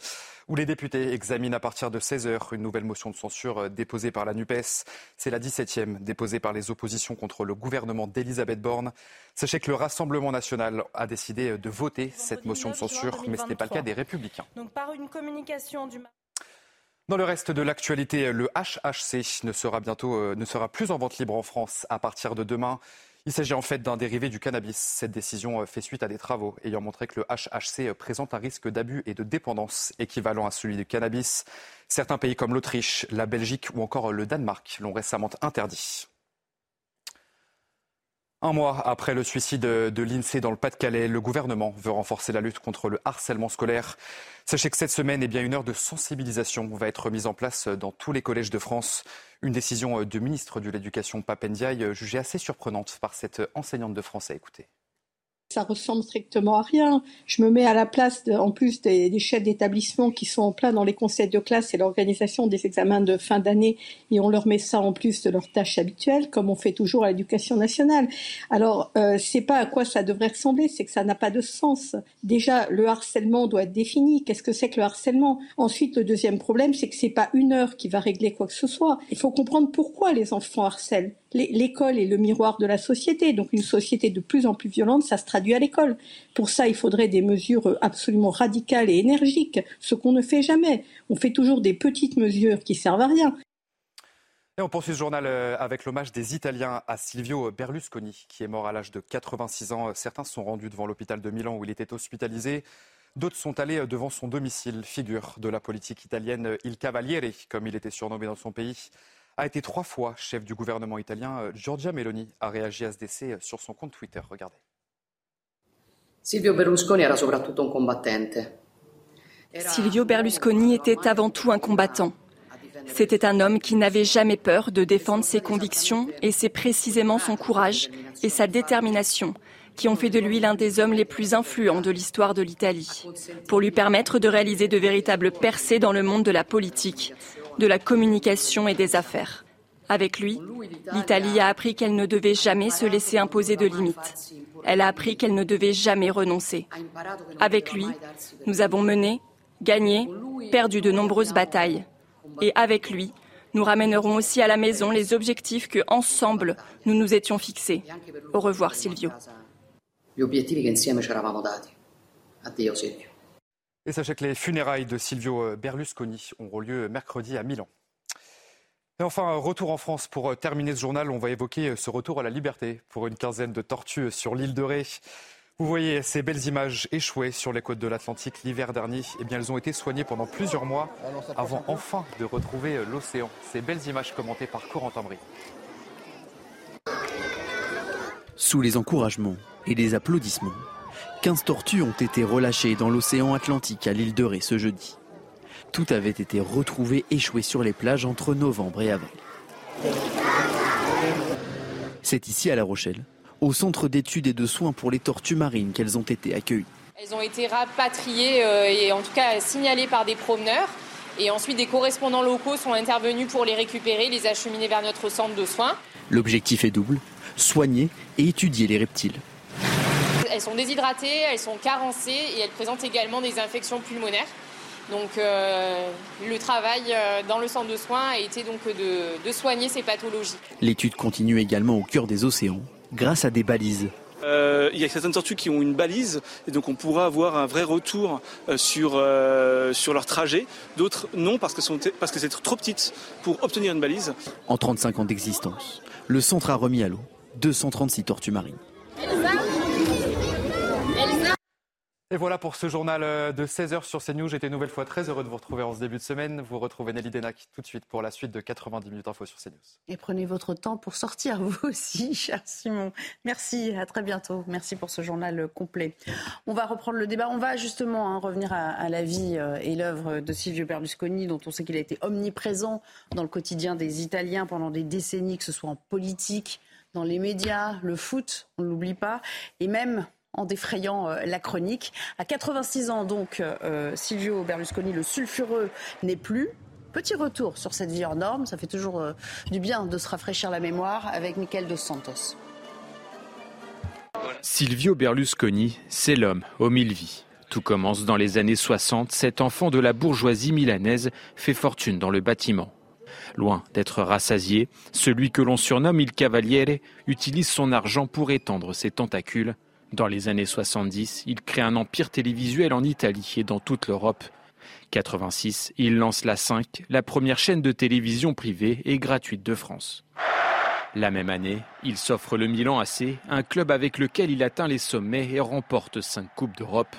où les députés examinent à partir de 16h une nouvelle motion de censure euh, déposée par la NUPES. C'est la 17e déposée par les oppositions contre le gouvernement d'Elisabeth Borne. Sachez que le Rassemblement national a décidé de voter cette motion de censure, mais ce n'est pas le cas des Républicains. Donc par une communication du dans le reste de l'actualité, le HHC ne sera bientôt euh, ne sera plus en vente libre en France à partir de demain. Il s'agit en fait d'un dérivé du cannabis. Cette décision euh, fait suite à des travaux ayant montré que le HHC euh, présente un risque d'abus et de dépendance équivalent à celui du cannabis. Certains pays comme l'Autriche, la Belgique ou encore le Danemark l'ont récemment interdit. Un mois après le suicide de l'INSEE dans le Pas-de-Calais, le gouvernement veut renforcer la lutte contre le harcèlement scolaire. Sachez que cette semaine, eh bien, une heure de sensibilisation va être mise en place dans tous les collèges de France. Une décision du ministre de l'Éducation, Papendiaï, jugée assez surprenante par cette enseignante de français. Écoutez ça ressemble strictement à rien. Je me mets à la place, en plus des, chefs d'établissement qui sont en plein dans les conseils de classe et l'organisation des examens de fin d'année, et on leur met ça en plus de leurs tâches habituelles, comme on fait toujours à l'éducation nationale. Alors, euh, c'est pas à quoi ça devrait ressembler, c'est que ça n'a pas de sens. Déjà, le harcèlement doit être défini. Qu'est-ce que c'est que le harcèlement? Ensuite, le deuxième problème, c'est que c'est pas une heure qui va régler quoi que ce soit. Il faut comprendre pourquoi les enfants harcèlent. L'école est le miroir de la société, donc une société de plus en plus violente, ça se traduit à l'école. Pour ça, il faudrait des mesures absolument radicales et énergiques, ce qu'on ne fait jamais. On fait toujours des petites mesures qui servent à rien. On poursuit ce journal euh, avec l'hommage des Italiens à Silvio Berlusconi, qui est mort à l'âge de 86 ans. Certains sont rendus devant l'hôpital de Milan où il était hospitalisé. D'autres sont allés devant son domicile, figure de la politique italienne Il Cavaliere, comme il était surnommé dans son pays a été trois fois chef du gouvernement italien. Euh, Giorgia Meloni a réagi à ce décès euh, sur son compte Twitter. Regardez. Silvio Berlusconi era soprattutto un combattente. Silvio Berlusconi était avant tout un combattant. C'était un homme qui n'avait jamais peur de défendre ses convictions et c'est précisément son courage et sa détermination qui ont fait de lui l'un des hommes les plus influents de l'histoire de l'Italie, pour lui permettre de réaliser de véritables percées dans le monde de la politique, de la communication et des affaires. Avec lui, l'Italie a appris qu'elle ne devait jamais se laisser imposer de limites. Elle a appris qu'elle ne devait jamais renoncer. Avec lui, nous avons mené, gagné, perdu de nombreuses batailles. Et avec lui, nous ramènerons aussi à la maison les objectifs que, ensemble, nous nous étions fixés. Au revoir, Silvio. Et sachez que les funérailles de Silvio euh, Berlusconi auront lieu mercredi à Milan. Et enfin, retour en France. Pour euh, terminer ce journal, on va évoquer euh, ce retour à la liberté pour une quinzaine de tortues sur l'île de Ré. Vous voyez ces belles images échouées sur les côtes de l'Atlantique l'hiver dernier. Eh bien, elles ont été soignées pendant plusieurs mois avant enfin de retrouver l'océan. Ces belles images commentées par Corentin Brie. Sous les encouragements et les applaudissements, 15 tortues ont été relâchées dans l'océan Atlantique à l'île de Ré ce jeudi. Tout avait été retrouvé échoué sur les plages entre novembre et avril. C'est ici à La Rochelle, au centre d'études et de soins pour les tortues marines qu'elles ont été accueillies. Elles ont été rapatriées euh, et en tout cas signalées par des promeneurs. Et ensuite, des correspondants locaux sont intervenus pour les récupérer, les acheminer vers notre centre de soins. L'objectif est double, soigner et étudier les reptiles. Elles sont déshydratées, elles sont carencées et elles présentent également des infections pulmonaires. Donc euh, le travail euh, dans le centre de soins a été donc de, soigner ces pathologies. L'étude continue également au cœur des océans grâce à des balises Euh, il y a certaines tortues qui ont une balise et donc on pourra avoir un vrai retour euh, sur, sur leur trajet. D'autres non parce que, parce que c'est trop petite pour obtenir une balise. En 35 ans d'existence, le centre a remis à l'eau 236 tortues marines. Et voilà pour ce journal euh, de 16h sur CNews. J'étais une nouvelle fois très heureux de vous retrouver en ce début de semaine. Vous retrouvez Nelly Denac tout de suite pour la suite de 90 minutes info sur CNews. Et prenez votre temps pour sortir (laughs) vous aussi, cher Simon. Merci, à très bientôt. Merci pour ce journal complet. On va reprendre le débat. On va justement hein, revenir à, la vie euh, et l'œuvre de Silvio Berlusconi, dont on sait qu'il a été omniprésent dans le quotidien des Italiens pendant des décennies, que ce soit en politique, dans les médias, le foot, on ne l'oublie pas, et même en défrayant euh, la chronique. À 86 ans, donc, euh, Silvio Berlusconi, le sulfureux, n'est plus. Petit retour sur cette vie hors norme. Ça fait toujours euh, du bien de se rafraîchir la mémoire avec Michael Dos Santos. Silvio Berlusconi, c'est l'homme aux mille vies. Tout commence dans les années 60. Cet enfant de la bourgeoisie milanaise fait fortune dans le bâtiment. Loin d'être rassasié, celui que l'on surnomme Il Cavaliere utilise son argent pour étendre ses tentacules dans les années 70, il crée un empire télévisuel en Italie et dans toute l'Europe. 86, il lance la 5, la première chaîne de télévision privée et gratuite de France. La même année, il s'offre le Milan AC, un club avec lequel il atteint les sommets et remporte 5 Coupes d'Europe.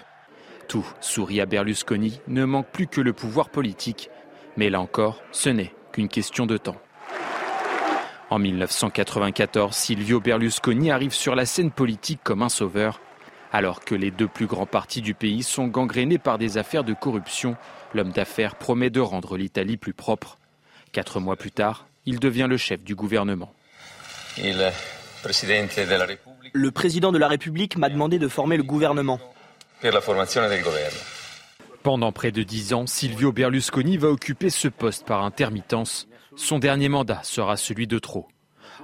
Tout, sourit à Berlusconi, ne manque plus que le pouvoir politique. Mais là encore, ce n'est qu'une question de temps. En 1994, Silvio Berlusconi arrive sur la scène politique comme un sauveur. Alors que les deux plus grands partis du pays sont gangrénés par des affaires de corruption, l'homme d'affaires promet de rendre l'Italie plus propre. Quatre mois plus tard, il devient le chef du gouvernement. Le président de la République m'a demandé de former le gouvernement. Pendant près de dix ans, Silvio Berlusconi va occuper ce poste par intermittence. Son dernier mandat sera celui de trop.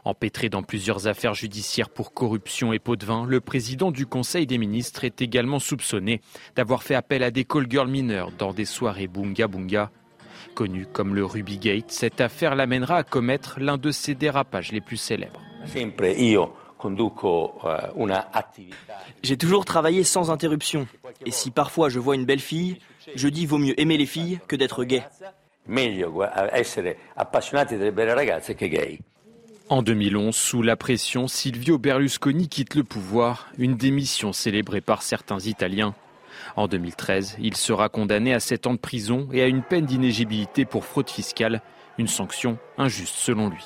Empêtré dans plusieurs affaires judiciaires pour corruption et pot de vin, le président du Conseil des ministres est également soupçonné d'avoir fait appel à des call girls mineurs dans des soirées bunga bunga. Connu comme le Ruby Gate, cette affaire l'amènera à commettre l'un de ses dérapages les plus célèbres. Eh, J'ai toujours travaillé sans interruption. Et si parfois je vois une belle fille, je dis vaut mieux aimer les filles que d'être gay. En 2011, sous la pression, Silvio Berlusconi quitte le pouvoir, une démission célébrée par certains Italiens. En 2013, il sera condamné à 7 ans de prison et à une peine d'inégibilité pour fraude fiscale, une sanction injuste selon lui.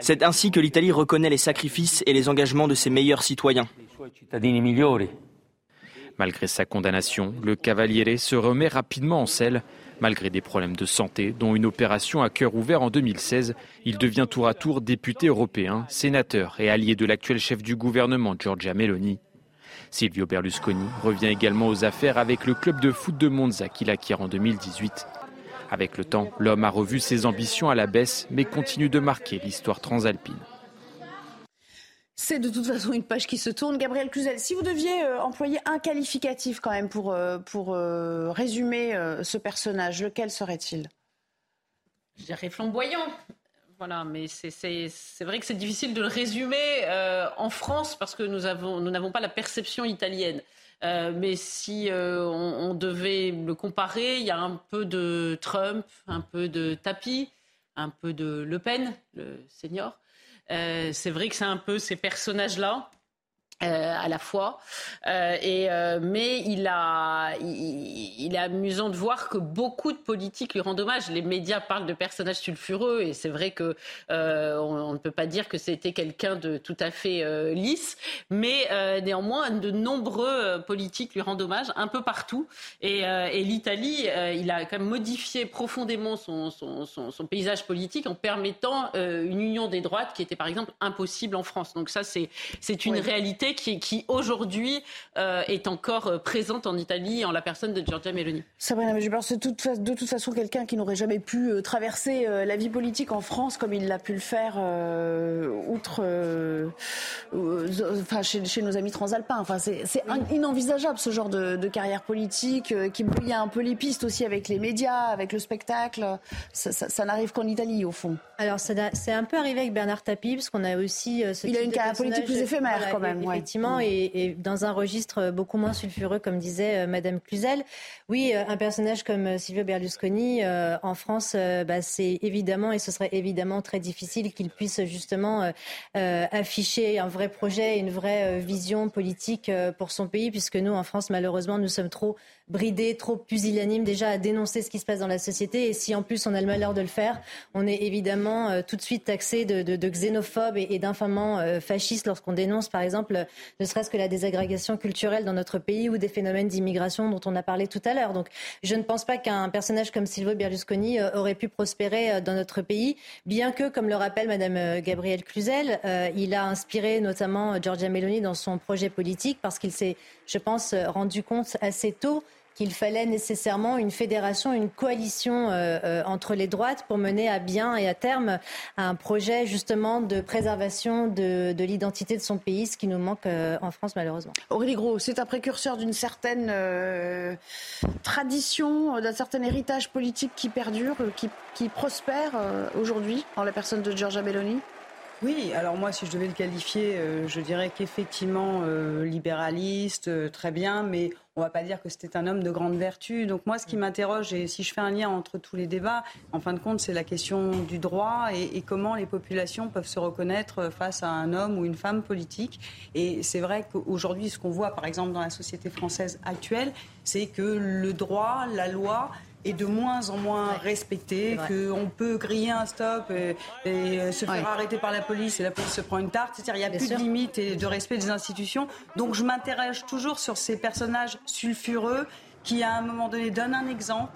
C'est ainsi que l'Italie reconnaît les sacrifices et les engagements de ses meilleurs citoyens. Malgré sa condamnation, le Cavaliere se remet rapidement en selle. Malgré des problèmes de santé, dont une opération à cœur ouvert en 2016, il devient tour à tour député européen, sénateur et allié de l'actuel chef du gouvernement, Giorgia Meloni. Silvio Berlusconi revient également aux affaires avec le club de foot de Monza qu'il acquiert en 2018. Avec le temps, l'homme a revu ses ambitions à la baisse, mais continue de marquer l'histoire transalpine. C'est de toute façon une page qui se tourne. Gabriel Cluzel, si vous deviez euh, employer un qualificatif quand même pour, euh, pour euh, résumer ce personnage, lequel serait-il? Je dirais flamboyant. Voilà, mais c'est vrai que c'est difficile de le résumer en France parce que nous n'avons nous pas la perception italienne. mais si on, devait le comparer, il y a un peu de Trump, un peu de Tapi, un peu de Le Pen, le senior. Euh, c'est vrai que c'est un peu ces personnages-là euh, à la fois. Euh, et, euh, mais il, a, il, est amusant de voir que beaucoup de politiques lui rendent hommage. Les médias parlent de personnages sulfureux et c'est vrai que on, on, ne peut pas dire que c'était quelqu'un de tout à fait lisse, mais néanmoins de nombreux politiques lui rendent hommage un peu partout. Et, et l'Italie, il a quand même modifié profondément son, son, son, son paysage politique en permettant une union des droites qui était par exemple impossible en France. Donc ça, c'est une réalité qui, qui aujourd'hui est encore présente en Italie en la personne de Giorgia Meloni. Sabrina Majubert, c'est de toute façon quelqu'un qui n'aurait jamais pu traverser la vie politique en France comme il l'a pu le faire outre, enfin, chez, chez, nos amis transalpins. Enfin, c'est inenvisageable ce genre de, de carrière politique qui brouille un peu les pistes aussi avec les médias, avec le spectacle. Ça, ça, n'arrive qu'en Italie, au fond. Alors, c'est un peu arrivé avec Bernard Tapie, parce qu'on a aussi euh, ce Il a une carrière politique plus éphémère, quand même. Effectivement, et, et, dans un registre beaucoup moins sulfureux, comme disait euh, Madame Cluzel. Oui, euh, un personnage comme Silvio Berlusconi, en France, bah, c'est évidemment, et ce serait évidemment très difficile qu'il puisse justement afficher un vrai projet, une vraie vision politique pour son pays, puisque nous, en France, malheureusement, nous sommes trop bridés, trop pusillanime déjà à dénoncer ce qui se passe dans la société. Et si en plus on a le malheur de le faire, on est évidemment euh, tout de suite taxé de, de, de xénophobe et, et d'infamant euh, fasciste lorsqu'on dénonce par exemple ne serait-ce que la désagrégation culturelle dans notre pays ou des phénomènes d'immigration dont on a parlé tout à l'heure. Donc je ne pense pas qu'un personnage comme Silvio Berlusconi euh, aurait pu prospérer dans notre pays, bien que, comme le rappelle Madame Gabrielle Cluzel, il a inspiré notamment Giorgia Meloni dans son projet politique parce qu'il s'est, je pense, rendu compte assez tôt qu'il fallait nécessairement une fédération, une coalition euh, euh, entre les droites pour mener à bien et à terme un projet justement de préservation de, l'identité de son pays, ce qui nous manque euh, en France malheureusement. Aurélie Gros, c'est un précurseur d'une certaine tradition, d'un certain héritage politique qui perdure, qui, qui prospère aujourd'hui en la personne de Giorgia Meloni? Oui, alors moi, si je devais le qualifier, je dirais qu'effectivement, libéraliste, très bien, mais on va pas dire que c'était un homme de grande vertu. Donc moi, ce qui m'interroge, et si je fais un lien entre tous les débats, en fin de compte, c'est la question du droit et, comment les populations peuvent se reconnaître face à un homme ou une femme politique. Et c'est vrai qu'aujourd'hui, ce qu'on voit, par exemple, dans la société française actuelle, c'est que le droit, la loi, est de moins en moins respecté, qu'on peut griller un stop et, euh, se faire arrêter par la police et la police se prend une tarte. C'est-à-dire il n'y a plus de limite et de respect des institutions. Donc je m'interroge toujours sur ces personnages sulfureux qui, à un moment donné, donnent un exemple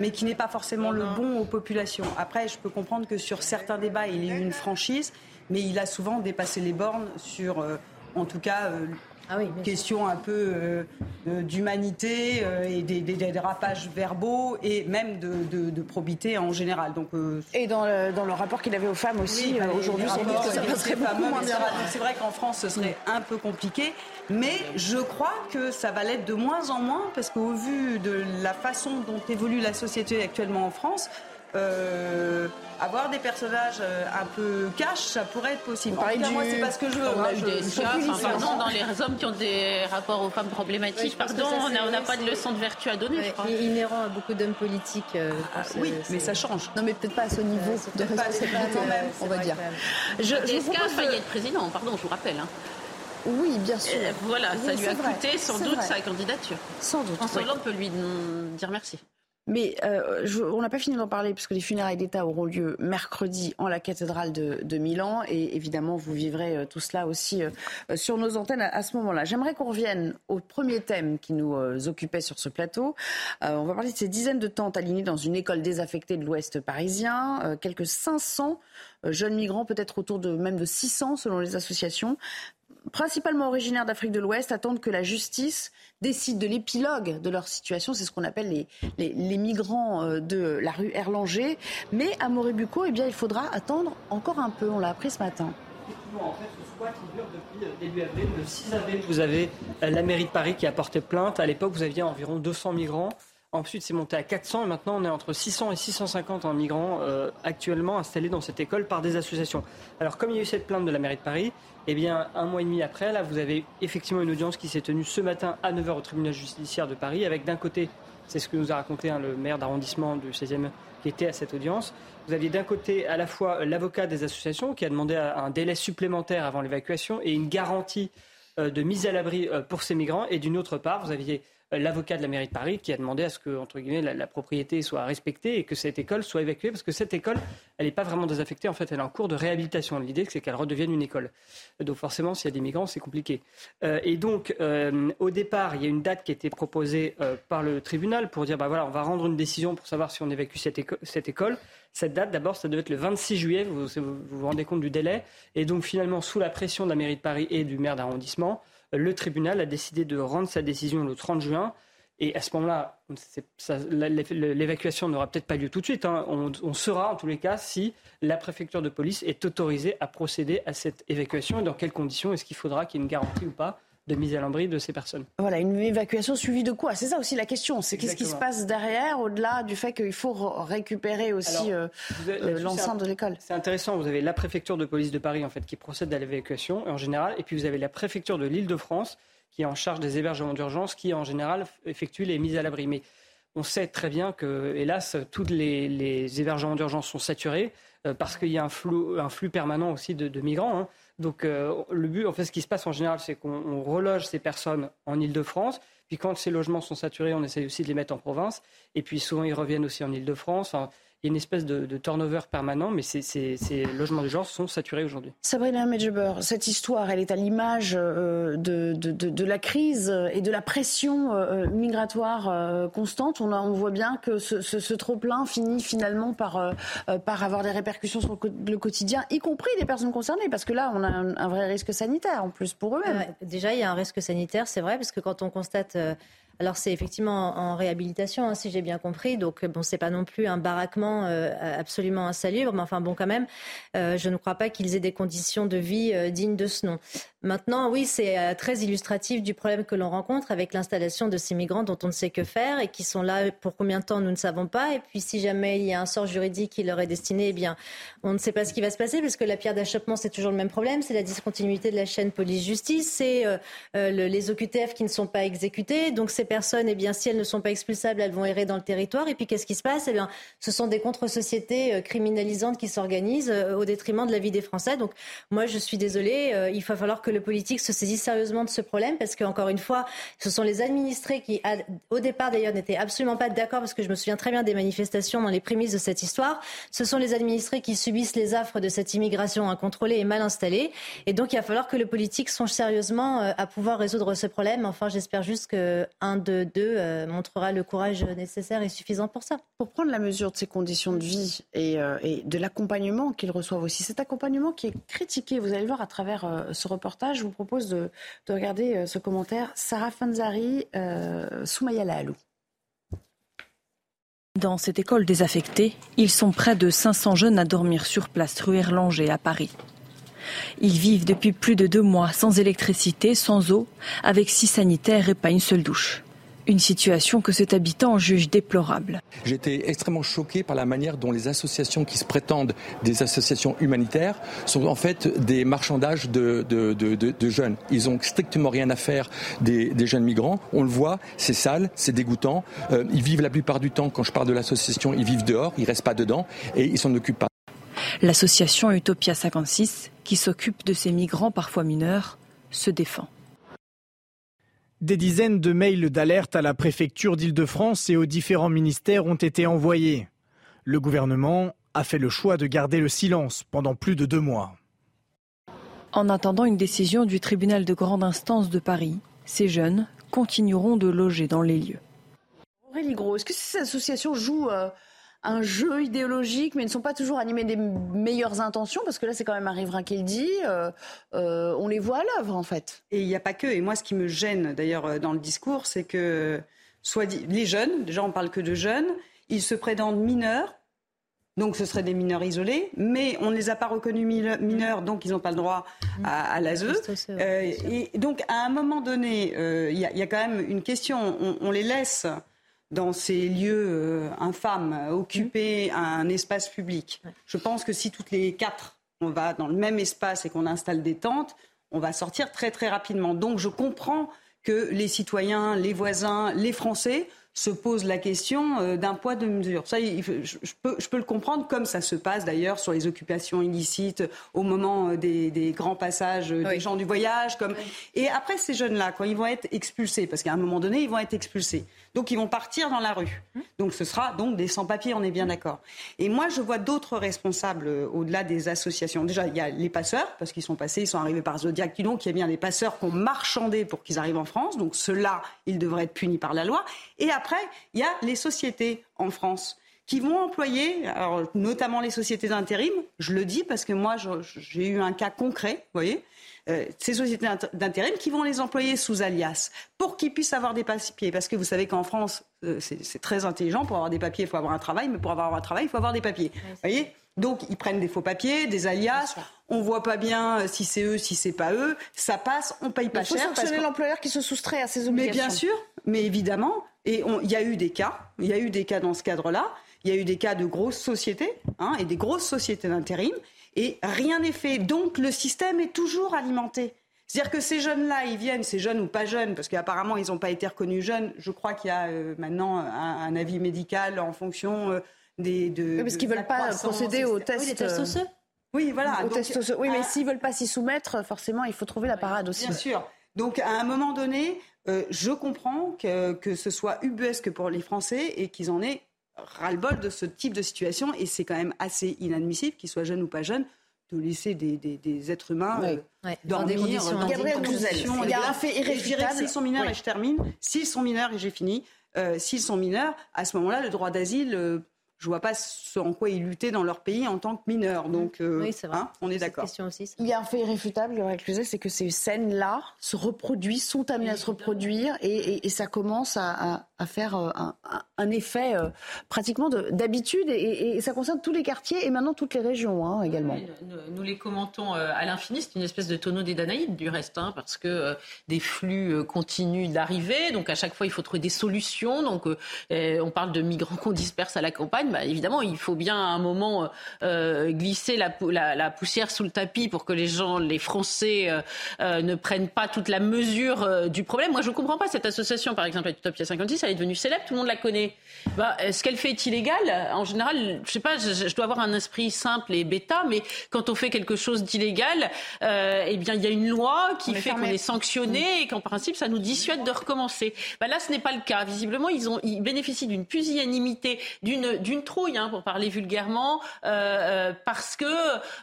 mais qui n'est pas forcément le bon aux populations. Après, je peux comprendre que sur certains débats, il y a eu une franchise, mais il a souvent dépassé les bornes sur, euh, en tout cas, euh, ah oui, question un peu euh, d'humanité euh, et des, dérapages verbaux et même de, probité en général. Donc, euh, et dans le, dans le rapport qu'il avait aux femmes aussi, aujourd'hui, beaucoup moins bien. C'est vrai qu'en France, ce serait un peu compliqué, mais je crois que ça va l'être de moins en moins parce qu'au vu de la façon dont évolue la société actuellement en France, euh, avoir des personnages euh, un peu cash, ça pourrait être possible. En moi, c'est pas ce que je veux. On a eu des pardon, dans les hommes qui ont des rapports aux femmes problématiques. pardon, on n'a pas de leçon de vertu à donner, je crois. Inhérent à beaucoup d'hommes politiques. Euh, ah, oui, mais ça change. Non, mais peut-être pas à ce niveau de responsabilité, même, on va dire. Vous propose... être président, pardon, je vous rappelle. Hein. Oui, bien sûr. voilà, ça lui a coûté sans doute sa candidature. Sans doute. François Hollande peut lui dire merci. Mais euh, on n'a pas fini d'en parler puisque les funérailles d'État auront lieu mercredi en la cathédrale de, Milan et évidemment vous vivrez euh, tout cela aussi euh, sur nos antennes à, ce moment-là. J'aimerais qu'on revienne au premier thème qui nous occupait sur ce plateau. on va parler de ces dizaines de tentes alignées dans une école désaffectée de l'Ouest parisien. quelques 500 jeunes migrants, peut-être autour de même de 600 selon les associations, principalement originaires d'Afrique de l'Ouest, attendent que la justice décide de l'épilogue de leur situation. C'est ce qu'on appelle les, migrants euh, de la rue Erlanger. Mais à Morébuco, eh il faudra attendre encore un peu. On l'a appris ce matin. En fait, ce squat dure depuis euh. Le 6 avril, vous avez euh, la mairie de Paris qui a porté plainte. À l'époque, vous aviez environ 200 migrants. Ensuite, c'est monté à 400 et maintenant on est entre 600 et 650 migrants actuellement installés dans cette école par des associations. Alors, comme il y a eu cette plainte de la mairie de Paris, eh bien, un mois et demi après, là, vous avez effectivement une audience qui s'est tenue ce matin à 9h au tribunal judiciaire de Paris, avec d'un côté, c'est ce que nous a raconté hein, le maire d'arrondissement du 16e qui était à cette audience, vous aviez d'un côté à la fois l'avocat des associations qui a demandé un délai supplémentaire avant l'évacuation et une garantie euh, de mise à l'abri euh, pour ces migrants, et d'une autre part, vous aviez euh, l'avocat de la mairie de Paris qui a demandé à ce que, entre guillemets, la, propriété soit respectée et que cette école soit évacuée, parce que cette école, elle n'est pas vraiment désaffectée, en fait, elle est en cours de réhabilitation. L'idée, c'est qu'elle redevienne une école. Donc forcément, s'il y a des migrants, c'est compliqué. Euh, et donc, euh, au départ, il y a une date qui été proposée par le tribunal pour dire, bah voilà, on va rendre une décision pour savoir si on évacue cette, cette école. Cette date, d'abord, ça devait être le 26 juillet, vous vous rendez compte du délai. Et donc, finalement, sous la pression de la mairie de Paris et du maire d'arrondissement, le tribunal a décidé de rendre sa décision le 30 juin. Et à ce moment-là, l'évacuation n'aura peut-être pas lieu tout de suite. Hein. On, on, saura en tous les cas si la préfecture de police est autorisée à procéder à cette évacuation et dans quelles conditions. Est-ce qu'il faudra qu'il y ait une garantie ou pas? De mise à l'abri de ces personnes. Voilà, une évacuation suivie de quoi? C'est ça aussi la question. C'est qu'est-ce qui se passe derrière, au-delà du fait qu'il faut récupérer aussi euh, euh, l'enceinte de l'école C'est intéressant. Vous avez la préfecture de police de Paris en fait qui procède à l'évacuation en général, et puis vous avez la préfecture de l'Île-de-France qui est en charge des hébergements d'urgence, qui en général effectue les mises à l'abri. Mais on sait très bien que, hélas, tous les, hébergements d'urgence sont saturés euh, parce qu'il y a un flux, un flux, permanent aussi de, migrants. Hein. Donc euh, le but, en fait, ce qui se passe en général, c'est qu'on reloge ces personnes en Ile-de-France. Puis quand ces logements sont saturés, on essaie aussi de les mettre en province. Et puis souvent, ils reviennent aussi en Ile-de-France il y a une espèce de, turnover permanent, mais ces, logements de genre sont saturés aujourd'hui. Sabrina Medjeber, cette histoire, elle est à l'image euh, de, la crise et de la pression euh, migratoire euh, constante. On, on, voit bien que ce, trop-plein finit finalement par, par avoir des répercussions sur le quotidien, y compris des personnes concernées, parce que là, on a un, vrai risque sanitaire en plus pour eux-mêmes. déjà, il y a un risque sanitaire, c'est vrai, parce que quand on constate alors c'est effectivement en, réhabilitation, hein, si j'ai bien compris. Donc bon, c'est pas non plus un baraquement euh, absolument insalubre, mais enfin bon, quand même, euh, je ne crois pas qu'ils aient des conditions de vie euh, dignes de ce nom. Maintenant, oui, c'est très illustratif du problème que l'on rencontre avec l'installation de ces migrants dont on ne sait que faire et qui sont là pour combien de temps, nous ne savons pas. Et puis si jamais il y a un sort juridique qui leur est destiné, eh bien, on ne sait pas ce qui va se passer parce que la pierre d'achoppement, c'est toujours le même problème, c'est la discontinuité de la chaîne police-justice, c'est les OQTF qui ne sont pas exécutés. Donc c'est personnes, eh bien, si elles ne sont pas expulsables, elles vont errer dans le territoire. Et puis, qu'est-ce qui se passe? Eh bien, ce sont des contre-sociétés euh, criminalisantes qui s'organisent euh, au détriment de la vie des Français. Donc, moi, je suis désolée. Euh, il va falloir que le politique se saisisse sérieusement de ce problème parce qu'encore une fois, ce sont les administrés qui, au départ d'ailleurs, n'étaient absolument pas d'accord parce que je me souviens très bien des manifestations dans les prémices de cette histoire. Ce sont les administrés qui subissent les affres de cette immigration incontrôlée et mal installée. Et donc, il va falloir que le politique songe sérieusement à pouvoir résoudre ce problème. Enfin, j'espère juste qu'un de deux euh, montrera le courage nécessaire et suffisant pour ça. Pour prendre la mesure de ces conditions de vie et, euh, de l'accompagnement qu'ils reçoivent aussi, cet accompagnement qui est critiqué, vous allez le voir à travers euh, ce reportage, je vous propose de, regarder ce commentaire. Sarah Fanzari, Soumaya Lahalou. Dans cette école désaffectée, ils sont près de 500 jeunes à dormir sur place rue Erlanger à Paris. Ils vivent depuis plus de deux mois sans électricité, sans eau, avec six sanitaires et pas une seule douche. Une situation que cet habitant juge déplorable. J'étais extrêmement choqué par la manière dont les associations qui se prétendent des associations humanitaires sont en fait des marchandages de, jeunes. Ils ont strictement rien à faire des, jeunes migrants. On le voit, c'est sale, c'est dégoûtant. Euh, ils vivent la plupart du temps, quand je parle de l'association, ils vivent dehors, ils restent pas dedans et ils s'en occupent pas. L'association Utopia 56, qui s'occupe de ces migrants parfois mineurs, se défend. Des dizaines de mails d'alerte à la préfecture d'Île-de-France et aux différents ministères ont été envoyés. Le gouvernement a fait le choix de garder le silence pendant plus de deux mois. En attendant une décision du tribunal de grande instance de Paris, ces jeunes continueront de loger dans les lieux. Aurélie Gros, est-ce que ces associations jouent euh, un jeu idéologique, mais ne sont pas toujours animés des meilleures intentions, parce que là, c'est quand même un riverain qui le dit. Euh, euh, on les voit à l'œuvre, en fait. Et il n'y a pas que. Et moi, ce qui me gêne, d'ailleurs, euh, dans le discours, c'est que soit les jeunes, déjà, on parle que de jeunes, ils se prétendent mineurs. Donc ce seraient des mineurs isolés, mais on ne les a pas reconnus mineurs, donc ils n'ont pas le droit à, à l'ASE. et donc à un moment donné, il y, a quand même une question. on les laisse dans ces lieux euh, infâmes, occuper mmh. un espace public. Je pense que si toutes les quatre, on va dans le même espace et qu'on installe des tentes, on va sortir très très rapidement. Donc je comprends que les citoyens, les voisins, les Français se pose la question euh, d'un poids, de mesure. Ça, je, peux, je, peux, le comprendre, comme ça se passe d'ailleurs sur les occupations illicites au moment euh, des, grands passages des gens du voyage. Comme... Et après, ces jeunes-là, quand ils vont être expulsés, parce qu'à un moment donné, ils vont être expulsés. Donc, ils vont partir dans la rue. Donc, ce sera donc des sans-papiers, on est bien d'accord. Et moi, je vois d'autres responsables au-delà des associations. Déjà, il y a les passeurs, parce qu'ils sont passés, ils sont arrivés par Zodiac, donc il y a bien des passeurs qui ont marchandé pour qu'ils arrivent en France. Donc, ceux-là, ils devraient être punis par la loi. Et après, après, il y a les sociétés en France qui vont employer, notamment les sociétés d'intérim, je le dis parce que moi j'ai eu un cas concret, vous voyez, euh, ces sociétés d'intérim qui vont les employer sous alias pour qu'ils puissent avoir des papiers. Parce que vous savez qu'en France, euh, c'est très intelligent, pour avoir des papiers, il faut avoir un travail, mais pour avoir un travail, il faut avoir des papiers. vous voyez donc ils prennent des faux papiers, des alias. On voit pas bien euh, si c'est eux, si c'est pas eux. Ça passe, on paye pas cher. Il faut sanctionner l'employeur qui se soustrait à ses obligations. Mais bien sûr, mais évidemment. Et il y a eu des cas. Il y a eu des cas dans ce cadre-là. Il y a eu des cas de grosses sociétés hein, et des grosses sociétés d'intérim. Et rien n'est fait. Donc le système est toujours alimenté. C'est-à-dire que ces jeunes-là, ils viennent, ces jeunes ou pas jeunes, parce qu'apparemment ils n'ont pas été reconnus jeunes. Je crois qu'il y a euh, maintenant un, avis médical en fonction euh, des. De, oui, parce qu'ils ne veulent pas procéder aux tests. Oui, tests osseux. Oui, voilà. oui, mais s'ils ne veulent pas s'y soumettre, forcément, il faut trouver la parade aussi. Bien sûr. Donc, à un moment donné, euh, je comprends que, que ce soit ubuesque pour les Français et qu'ils en aient ras-le-bol de ce type de situation. Et c'est quand même assez inadmissible, qu'ils soient jeunes ou pas jeunes, de laisser des, des, êtres humains oui. euh, dormir dans des Gabriel Il y a un fait irréfutable. S'ils sont mineurs, et je termine, s'ils sont mineurs, et j'ai fini, euh, s'ils sont mineurs, à ce moment-là, le droit d'asile je vois pas ce en quoi ils luttaient dans leur pays en tant que mineurs. Donc, euh, oui, c'est vrai. Hein, on est d'accord. Il y a un fait irréfutable, le c'est que ces scènes-là se reproduisent, sont amenées à se reproduire, et, ça commence à, faire euh, un, effet euh, pratiquement d'habitude, et, ça concerne tous les quartiers et maintenant toutes les régions hein, également. nous, les commentons à l'infini, c'est une espèce de tonneau des Danaïdes du reste, hein, parce que des flux continuent d'arriver, donc à chaque fois il faut trouver des solutions. Donc on parle de migrants qu'on disperse à la campagne bah, évidemment, il faut bien à un moment euh, glisser la, la, poussière sous le tapis pour que les gens, les Français, euh, euh, ne prennent pas toute la mesure du problème. Moi, je ne comprends pas cette association, par exemple, Utopia 56, elle est devenue célèbre, tout le monde la connaît. Bah, ce qu'elle fait est illégal? En général, je sais pas, je, dois avoir un esprit simple et bêta, mais quand on fait quelque chose d'illégal, eh bien, il y a une loi qui fait qu'on est sanctionné et qu'en principe, ça nous dissuade de recommencer. Bah, là, ce n'est pas le cas. Visiblement, ils, ont, ils bénéficient d'une pusillanimité, d'une d'une trouille, hein, pour parler vulgairement, euh, euh, parce que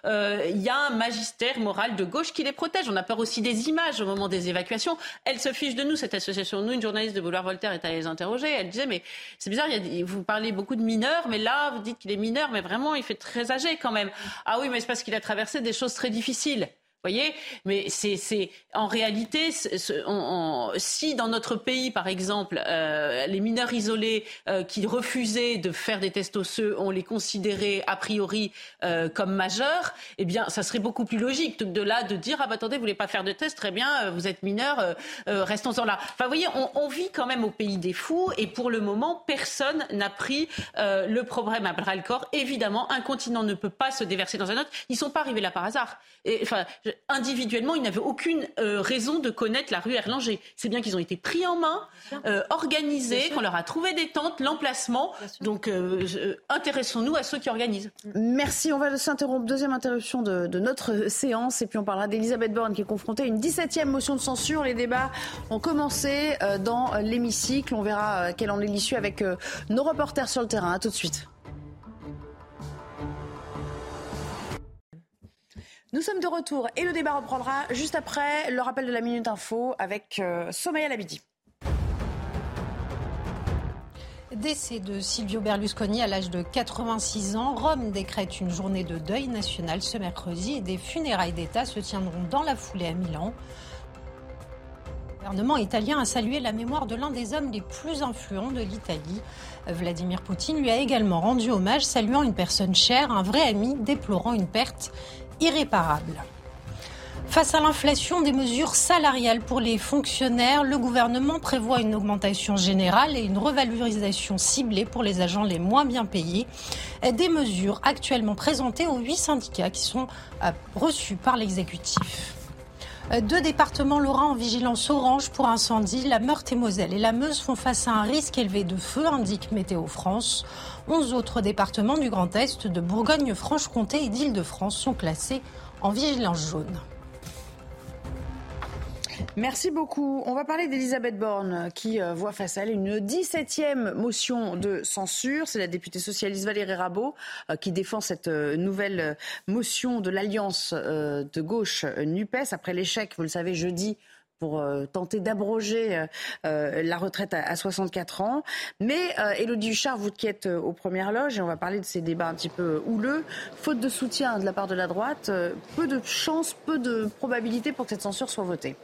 euh, il y a un magistère moral de gauche qui les protège. On a peur aussi des images au moment des évacuations. Elle se fiche de nous, cette association. Nous, une journaliste de Boulevard Voltaire est allée les interroger. Elle disait, mais c'est bizarre, vous parlez beaucoup de mineurs, mais là, vous dites qu'il est mineur, mais vraiment, il fait très âgé quand même. Ah oui, mais c'est parce qu'il a traversé des choses très difficiles voyez Mais c'est en réalité, si dans notre pays, par exemple, euh, les mineurs isolés euh, qui refusaient de faire des tests osseux, on les considérait a priori euh, comme majeurs, eh bien, ça serait beaucoup plus logique de là de dire ah bah attendez, vous voulez pas faire de test, très bien, vous êtes mineur, restons-en là. Enfin, vous voyez, on, vit quand même au pays des fous et pour le moment, personne n'a pris le problème à bras le corps. Évidemment, un continent ne peut pas se déverser dans un autre. Ils sont pas arrivés là par hasard. Enfin, individuellement, ils n'avaient aucune euh, raison de connaître la rue Erlanger. C'est bien qu'ils ont été pris en main, euh, organisés, qu'on leur a trouvé des tentes, l'emplacement. Donc, euh, intéressons-nous à ceux qui organisent. Merci. On va s'interrompre. Deuxième interruption de, notre séance. Et puis, on parlera d'Elisabeth Borne qui est confrontée à une 17e motion de censure. Les débats ont commencé dans l'hémicycle. On verra quelle en est l'issue avec nos reporters sur le terrain. À tout de suite. Nous sommes de retour et le débat reprendra juste après le rappel de la Minute Info avec Sommeil à la. Décès de Silvio Berlusconi à l'âge de 86 ans. Rome décrète une journée de deuil national ce mercredi et des funérailles d'État se tiendront dans la foulée à Milan. Le gouvernement italien a salué la mémoire de l'un des hommes les plus influents de l'Italie. Vladimir Poutine lui a également rendu hommage, saluant une personne chère, un vrai ami, déplorant une perte irréparable. Face à l'inflation des mesures salariales pour les fonctionnaires, le gouvernement prévoit une augmentation générale et une revalorisation ciblée pour les agents les moins bien payés. Des mesures actuellement présentées aux huit syndicats qui sont euh, reçus par l'exécutif. Deux départements lorrains en vigilance orange pour incendie. La Meurthe-et-Moselle et la Meuse font face à un risque élevé de feu, indique Météo France. Onze autres départements du Grand Est, de Bourgogne-Franche-Comté et d'Île-de-France sont classés en vigilance jaune. Merci beaucoup. On va parler d'Elisabeth Borne qui euh, voit face à elle une 17e motion de censure. C'est la députée socialiste Valérie Rabault euh, qui défend cette euh, nouvelle motion de l'alliance de gauche NUPES après l'échec, vous le savez, jeudi pour tenter d'abroger la retraite à, 64 ans. Mais Elodie Huchard, vous qui êtes aux premières loges, et on va parler de ces débats un petit peu houleux, faute de soutien de la part de la droite, peu de chances, peu de probabilité pour que cette censure soit votée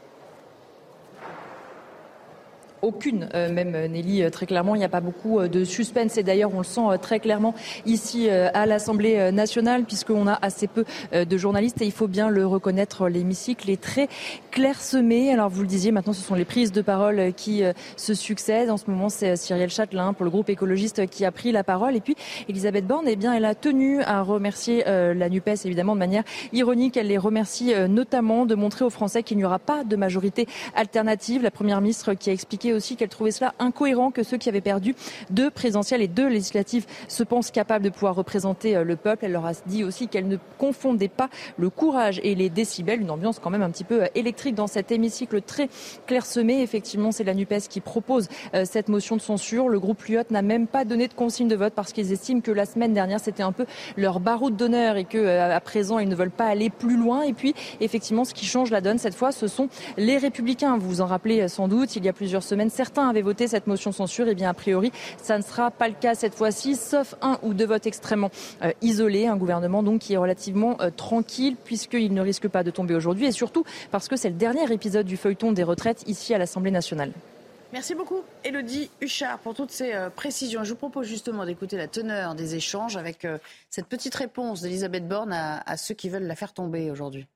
aucune, euh, même euh, Nelly, euh, très clairement. Il n'y a pas beaucoup de suspense et d'ailleurs on le sent très clairement ici à l'Assemblée nationale puisqu'on a assez peu de journalistes et il faut bien le reconnaître, l'hémicycle est très clairsemé. Alors vous le disiez, maintenant ce sont les prises de parole qui se succèdent. En ce moment c'est Cyrielle Châtelain pour le groupe écologiste qui a pris la parole et puis Elisabeth Borne, eh bien elle a tenu à remercier la NUPES évidemment de manière ironique. Elle les remercie notamment de montrer aux Français qu'il n'y aura pas de majorité alternative. La Première ministre qui a expliqué aussi qu'elle trouvait cela incohérent que ceux qui avaient perdu deux présidentielles et deux législatives se pensent capables de pouvoir représenter euh, le peuple. Elle leur a dit aussi qu'elle ne confondait pas le courage et les décibels, une ambiance quand même un petit peu euh, électrique dans cet hémicycle très clairsemé. Effectivement, c'est la NUPES qui propose euh, cette motion de censure. Le groupe Lyotte n'a même pas donné de consigne de vote parce qu'ils estiment que la semaine dernière, c'était un peu leur barreau d'honneur et que à présent, ils ne veulent pas aller plus loin. Et puis, effectivement, ce qui change la donne cette fois, ce sont les républicains. Vous vous en rappelez sans doute, il y a plusieurs semaines, certains avaient voté cette motion censure. Et eh bien, a priori, ça ne sera pas le cas cette fois-ci, sauf un ou deux votes extrêmement euh, isolés. Un gouvernement donc qui est relativement euh, tranquille puisqu'il ne risque pas de tomber aujourd'hui et surtout parce que c'est le dernier épisode du feuilleton des retraites ici à l'Assemblée nationale. Merci beaucoup, Elodie Huchard, pour toutes ces euh, précisions. Je vous propose justement d'écouter la teneur des échanges avec cette petite réponse d'Elisabeth Borne à ceux qui veulent la faire tomber aujourd'hui.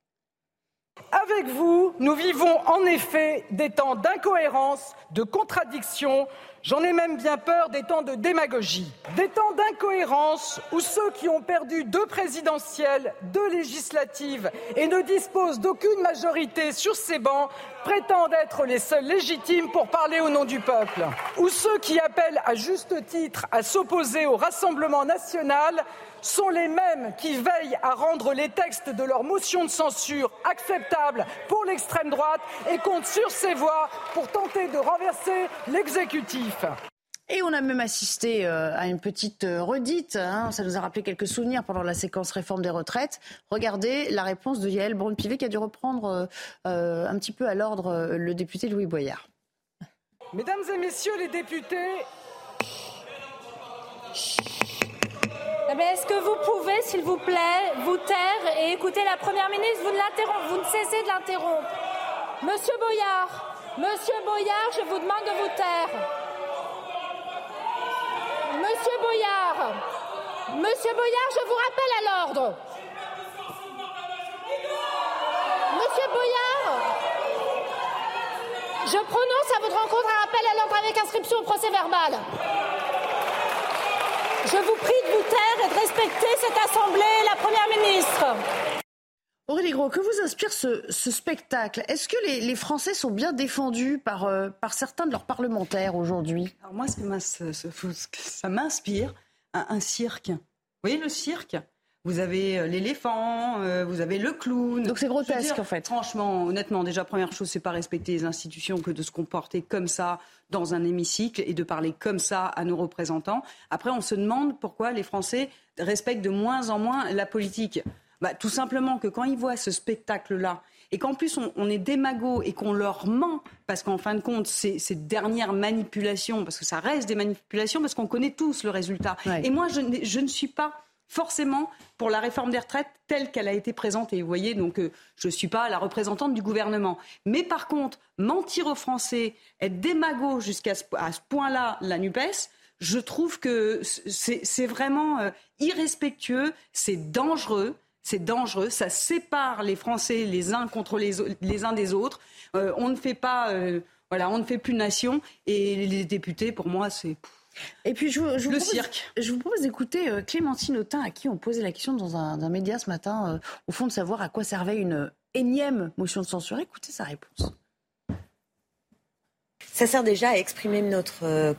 Avec vous, nous vivons en effet des temps d'incohérence, de contradiction, j'en ai même bien peur des temps de démagogie. Des temps d'incohérence où ceux qui ont perdu deux présidentielles, deux législatives et ne disposent d'aucune majorité sur ces bancs prétendent être les seuls légitimes pour parler au nom du peuple. Ou ceux qui appellent à juste titre à s'opposer au Rassemblement national sont les mêmes qui veillent à rendre les textes de leur motion de censure acceptables pour l'extrême droite et comptent sur ces voix pour tenter de renverser l'exécutif. Et on a même assisté euh, à une petite euh, redite. Hein. ça nous a rappelé quelques souvenirs pendant la séquence réforme des retraites. Regardez la réponse de Yael Braun-Pivet qui a dû reprendre euh, un petit peu à l'ordre le député Louis Boyard. Mesdames et messieurs les députés, eh est-ce que vous pouvez, s'il vous plaît, vous taire et écouter la Première ministre? Vous ne, vous ne cessez de l'interrompre. Monsieur Boyard, Monsieur Boyard, je vous demande de vous taire. Monsieur Boyard, Monsieur Boyard, je vous rappelle à l'ordre. Monsieur Boyard, je prononce à votre rencontre un rappel à l'ordre avec inscription au procès verbal. Je vous prie de vous taire et de respecter cette Assemblée et la Première ministre. Aurélie Gros, que vous inspire ce, spectacle? Est-ce que les, Français sont bien défendus par, euh, par certains de leurs parlementaires aujourd'hui? Moi, ce que, ça m'inspire, un, cirque. Vous voyez le cirque? Vous avez euh, l'éléphant, euh, vous avez le clown. Donc c'est grotesque en fait. Franchement, honnêtement, déjà première chose, c'est pas respecter les institutions que de se comporter comme ça dans un hémicycle et de parler comme ça à nos représentants. Après, on se demande pourquoi les Français respectent de moins en moins la politique. Bah, tout simplement que quand ils voient ce spectacle-là et qu'en plus on, est démago et qu'on leur ment, parce qu'en fin de compte, ces, ces, dernières manipulations, parce que ça reste des manipulations, parce qu'on connaît tous le résultat. Et moi, je, je ne suis pas forcément pour la réforme des retraites telle qu'elle a été présentée. Vous voyez, donc euh, je ne suis pas la représentante du gouvernement. Mais par contre, mentir aux Français, être démago jusqu'à ce, ce point-là, la NUPES, je trouve que c'est vraiment euh, irrespectueux, c'est dangereux. C'est dangereux, ça sépare les Français les uns contre les, les uns des autres. Euh, on ne fait pas, voilà, on ne fait plus nation. Et les députés, pour moi, c'est et puis, je, vous, le propose, cirque. Je vous propose d'écouter euh, Clémentine Autain, à qui on posait la question dans un, média ce matin, euh, au fond, de savoir à quoi servait une, énième motion de censure. Écoutez sa réponse. Ça sert déjà à exprimer notre euh,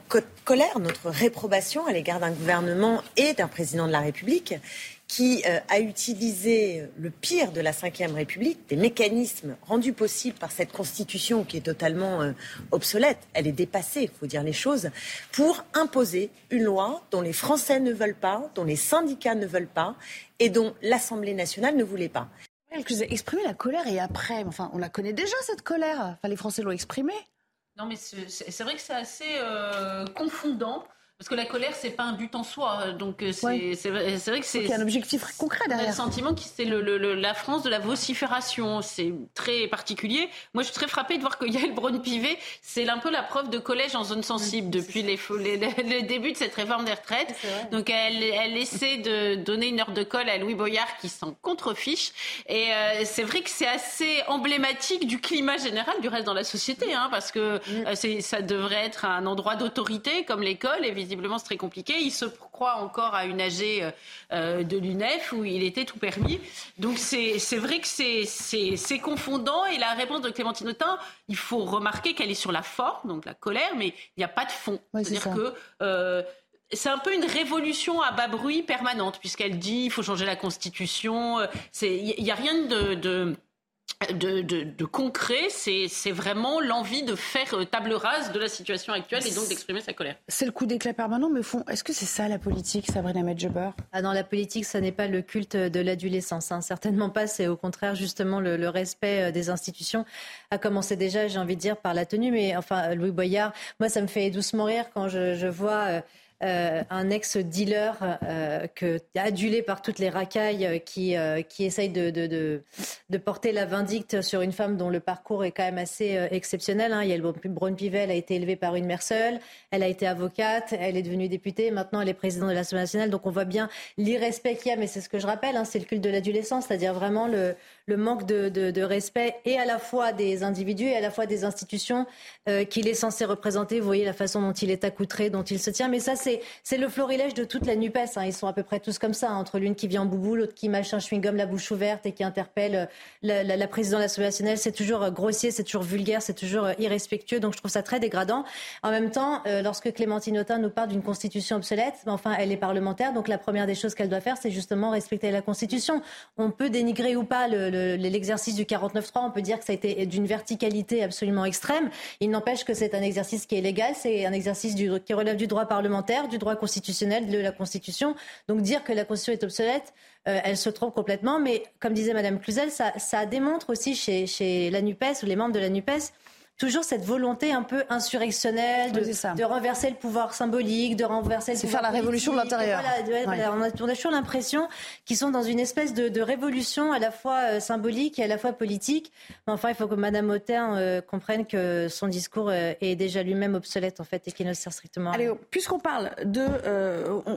colère, notre réprobation à l'égard d'un gouvernement et d'un président de la République qui euh, a utilisé le pire de la Ve République, des mécanismes rendus possibles par cette Constitution qui est totalement euh, obsolète, elle est dépassée, il faut dire les choses, pour imposer une loi dont les Français ne veulent pas, dont les syndicats ne veulent pas et dont l'Assemblée nationale ne voulait pas. Exprimer la colère et après, enfin, on la connaît déjà cette colère. Enfin, les Français l'ont exprimée. Non, mais c'est vrai que c'est assez euh, confondant. Parce que la colère, c'est pas un but en soi. Donc euh, c'est vrai, vrai, que c'est. un objectif concret derrière. le sentiment que c'est le, la France de la vocifération. C'est très particulier. Moi, je suis très frappée de voir que Yael Braun-Pivet, c'est un peu la preuve de collège en zone sensible depuis les, les, le début de cette réforme des retraites. Donc elle, elle essaie de donner une heure de colle à Louis Boyard qui s'en contrefiche. Et euh, c'est vrai que c'est assez emblématique du climat général du reste dans la société, hein, parce que mm. euh, ça devrait être un endroit d'autorité comme l'école, évidemment visiblement c'est très compliqué. Il se croit encore à une AG euh, de l'UNEF où il était tout permis. Donc c'est vrai que c'est confondant. Et la réponse de Clémentine Autain, il faut remarquer qu'elle est sur la forme, donc la colère, mais il n'y a pas de fond. C'est-à-dire que... Euh, c'est un peu une révolution à bas bruit permanente, puisqu'elle dit il faut changer la Constitution. Il n'y a rien de de, concret, c'est vraiment l'envie de faire euh, table rase de la situation actuelle et donc d'exprimer sa colère. C'est le coup d'éclat permanent, mais fond, est-ce que c'est ça la politique, Sabrina Medjeber ah, Dans la politique, ça n'est pas le culte de l'adolescence, hein. certainement pas. C'est au contraire justement le, respect euh, des institutions, a commencé déjà, j'ai envie de dire, par la tenue. Mais enfin, Louis Boyard, moi, ça me fait doucement rire quand je, vois. Euh, euh, un ex-dealer euh, adulé par toutes les racailles euh, qui, qui essaye de, de, porter la vindicte sur une femme dont le parcours est quand même assez exceptionnel. Hein. Yael Braun-Pivet, elle a été élevée par une mère seule, elle a été avocate, elle est devenue députée, maintenant elle est présidente de l'Assemblée nationale. Donc on voit bien l'irrespect qu'il y a, mais c'est ce que je rappelle, hein, c'est le culte de l'adolescence, c'est-à-dire vraiment le, le manque de, respect et à la fois des individus et à la fois des institutions euh, qu'il est censé représenter. Vous voyez la façon dont il est accoutré, dont il se tient. Mais ça, c'est, le florilège de toute la NUPES. Hein. Ils sont à peu près tous comme ça, entre l'une qui vient en boubou, l'autre qui mâche un chewing-gum la bouche ouverte et qui interpelle euh, la, présidente de l'Assemblée nationale. C'est toujours euh, grossier, c'est toujours vulgaire, c'est toujours irrespectueux. Donc je trouve ça très dégradant. En même temps, lorsque Clémentine Autain nous parle d'une constitution obsolète, enfin, elle est parlementaire. Donc la première des choses qu'elle doit faire, c'est justement respecter la constitution. On peut dénigrer ou pas le, l'exercice du 49.3, on peut dire que ça a été d'une verticalité absolument extrême. Il n'empêche que c'est un exercice qui est légal, c'est un exercice qui relève du droit parlementaire, du droit constitutionnel, de la Constitution. Donc dire que la Constitution est obsolète, euh, elle se trompe complètement. Mais comme disait Madame Cluzel, ça, démontre aussi chez, chez la NUPES ou les membres de la NUPES toujours cette volonté un peu insurrectionnelle de, renverser le pouvoir symbolique, de renverser le C'est faire la révolution de l'intérieur. Voilà, on, a, toujours l'impression qu'ils sont dans une espèce de, révolution à la fois euh, symbolique et à la fois politique. Mais enfin, il faut que Madame Autain euh, comprenne que son discours euh, est déjà lui-même obsolète en fait et qu'il ne sert strictement à rien. Allez, puisqu'on parle de,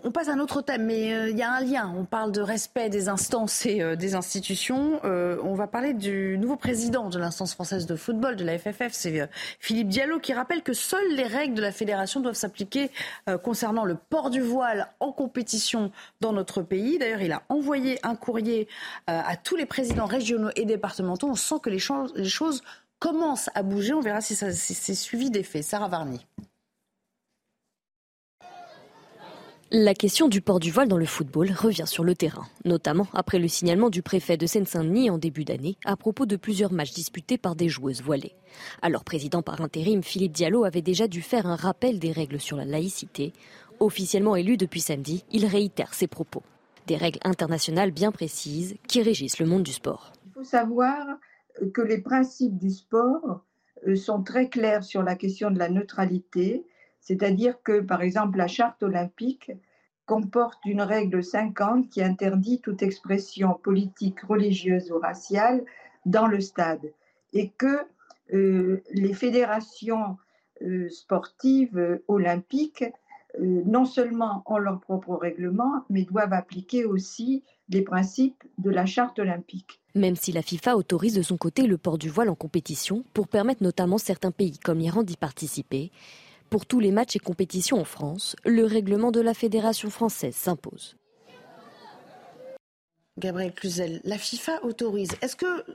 on, passe à un autre thème, mais il y a un lien. On parle de respect des instances et des institutions. on va parler du nouveau président de l'instance française de football, de la FFF c'est euh, Philippe Diallo qui rappelle que seules les règles de la fédération doivent s'appliquer euh, concernant le port du voile en compétition dans notre pays. D'ailleurs, il a envoyé un courrier euh, à tous les présidents régionaux et départementaux. On sent que les, choses commencent à bouger. On verra si, c'est suivi des faits. Sarah Varny. La question du port du voile dans le football revient sur le terrain, notamment après le signalement du préfet de Seine-Saint-Denis en début d'année à propos de plusieurs matchs disputés par des joueuses voilées. Alors président par intérim, Philippe Diallo avait déjà dû faire un rappel des règles sur la laïcité. Officiellement élu depuis samedi, il réitère ses propos. Des règles internationales bien précises qui régissent le monde du sport. Il faut savoir que les principes du sport euh, sont très clairs sur la question de la neutralité c'est-à-dire que, par exemple, la charte olympique comporte une règle 50 qui interdit toute expression politique, religieuse ou raciale dans le stade et que euh, les fédérations euh, sportives euh, olympiques non seulement ont leur propre règlement, mais doivent appliquer aussi les principes de la charte olympique. Même si la FIFA autorise de son côté le port du voile en compétition pour permettre notamment certains pays comme l'Iran d'y participer, pour tous les matchs et compétitions en France, le règlement de la Fédération française s'impose. Gabriel Cluzel, la FIFA autorise. Est-ce que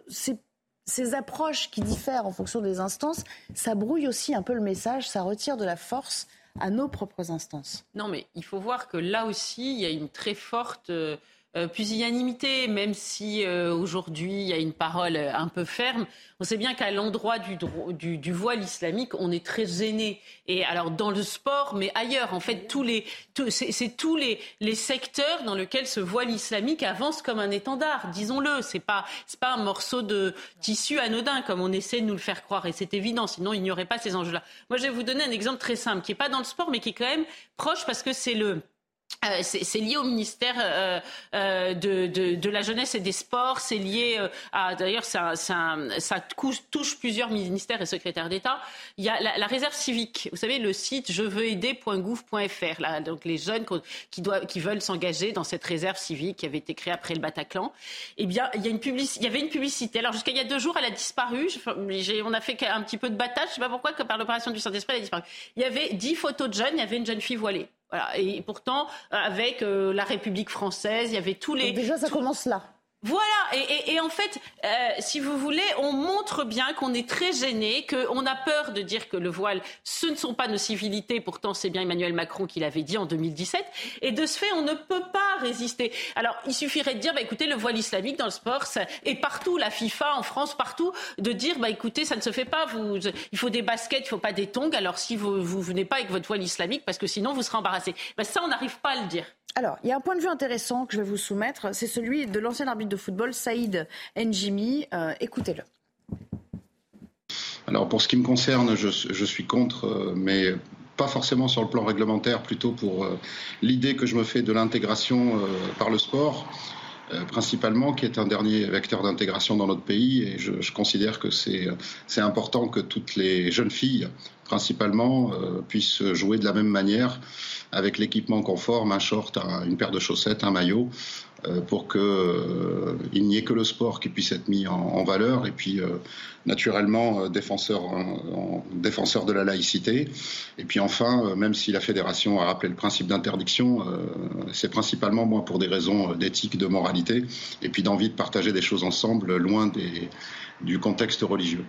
ces approches qui diffèrent en fonction des instances, ça brouille aussi un peu le message, ça retire de la force à nos propres instances? Non, mais il faut voir que là aussi, il y a une très forte euh, euh, pusillanimité, même si euh, aujourd'hui il y a une parole euh, un peu ferme. On sait bien qu'à l'endroit du, voile islamique, on est très gêné. Et alors dans le sport, mais ailleurs, en fait, tous les, c'est tous les, les secteurs dans lesquels ce voile islamique avance comme un étendard. Disons-le, c'est pas c'est pas un morceau de tissu anodin comme on essaie de nous le faire croire. Et c'est évident, sinon il n'y aurait pas ces enjeux-là. Moi, je vais vous donner un exemple très simple qui est pas dans le sport, mais qui est quand même proche parce que c'est le euh, c'est lié au ministère euh, euh, de, de, de, la jeunesse et des sports. C'est lié à d'ailleurs ça, ça, touche plusieurs ministères et secrétaires d'État. Il y a la, la, réserve civique. Vous savez le site je veux aider.gouv.fr. Donc les jeunes qui, doivent, qui veulent s'engager dans cette réserve civique qui avait été créée après le Bataclan. Eh bien, il y a une. Il y avait une publicité. Alors jusqu'à il y a deux jours, elle a disparu. on a fait un petit peu de battage. Je sais pas pourquoi que par l'opération du Saint-Esprit, elle a disparu. Il y avait dix photos de jeunes. Il y avait une jeune fille voilée. Voilà. Et pourtant, avec euh, la République française, il y avait tous les. Donc déjà, ça commence là. Voilà, et, en fait, euh, si vous voulez, on montre bien qu'on est très gêné, qu'on a peur de dire que le voile, ce ne sont pas nos civilités, pourtant c'est bien Emmanuel Macron qui l'avait dit en 2017, et de ce fait, on ne peut pas résister. Alors, il suffirait de dire, bah, écoutez, le voile islamique dans le sport, ça, et partout, la FIFA, en France, partout, de dire, bah, écoutez, ça ne se fait pas, il faut des baskets, il faut pas des tongs, alors si vous, vous venez pas avec votre voile islamique, parce que sinon vous serez embarrassé. Bah, ça, on n'arrive pas à le dire. Alors, il y a un point de vue intéressant que je vais vous soumettre, c'est celui de l'ancien arbitre de football, Saïd Njimi. Euh, écoutez-le. Alors, pour ce qui me concerne, je, suis contre, euh, mais pas forcément sur le plan réglementaire, plutôt pour euh, l'idée que je me fais de l'intégration par le sport. principalement, qui est un dernier vecteur d'intégration dans notre pays. Et je, je considère que c'est important que toutes les jeunes filles, principalement, puissent jouer de la même manière avec l'équipement conforme, un short, une paire de chaussettes, un maillot, euh, pour qu'il euh, n'y ait que le sport qui puisse être mis en, valeur. Et puis, euh, naturellement, défenseur, défenseur de la laïcité. Et puis enfin, même si la fédération a rappelé le principe d'interdiction, c'est principalement moi pour des raisons d'éthique, de moralité, et puis d'envie de partager des choses ensemble, loin du contexte religieux.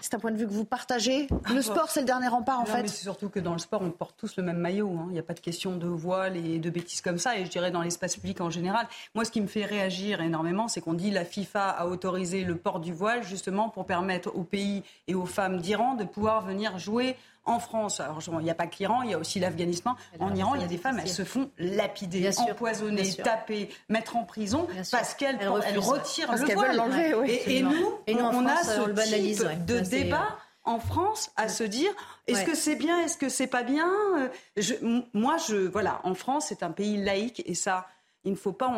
C'est un point de vue que vous partagez. Le sport, c'est le dernier rempart, en fait. c'est surtout que dans le sport, on porte tous le même maillot. Hein. Il n'y a pas de question de voile et de bêtises comme ça. Et je dirais dans l'espace public en général. Moi, ce qui me fait réagir énormément, c'est qu'on dit la FIFA a autorisé le port du voile justement pour permettre aux pays et aux femmes d'Iran de pouvoir venir jouer en France, alors il n'y a pas que l'Iran, il y a aussi l'Afghanistan. En Iran, il y a des femmes, elles se font lapider, empoisonner, taper, mettre en prison parce qu'elles retirent le voile. et, nous, on, a ce type de débat en France à se dire est-ce que c'est bien, est-ce que c'est pas bien? Euh, Moi, je voilà, en France, c'est un pays laïque et ça, il ne faut pas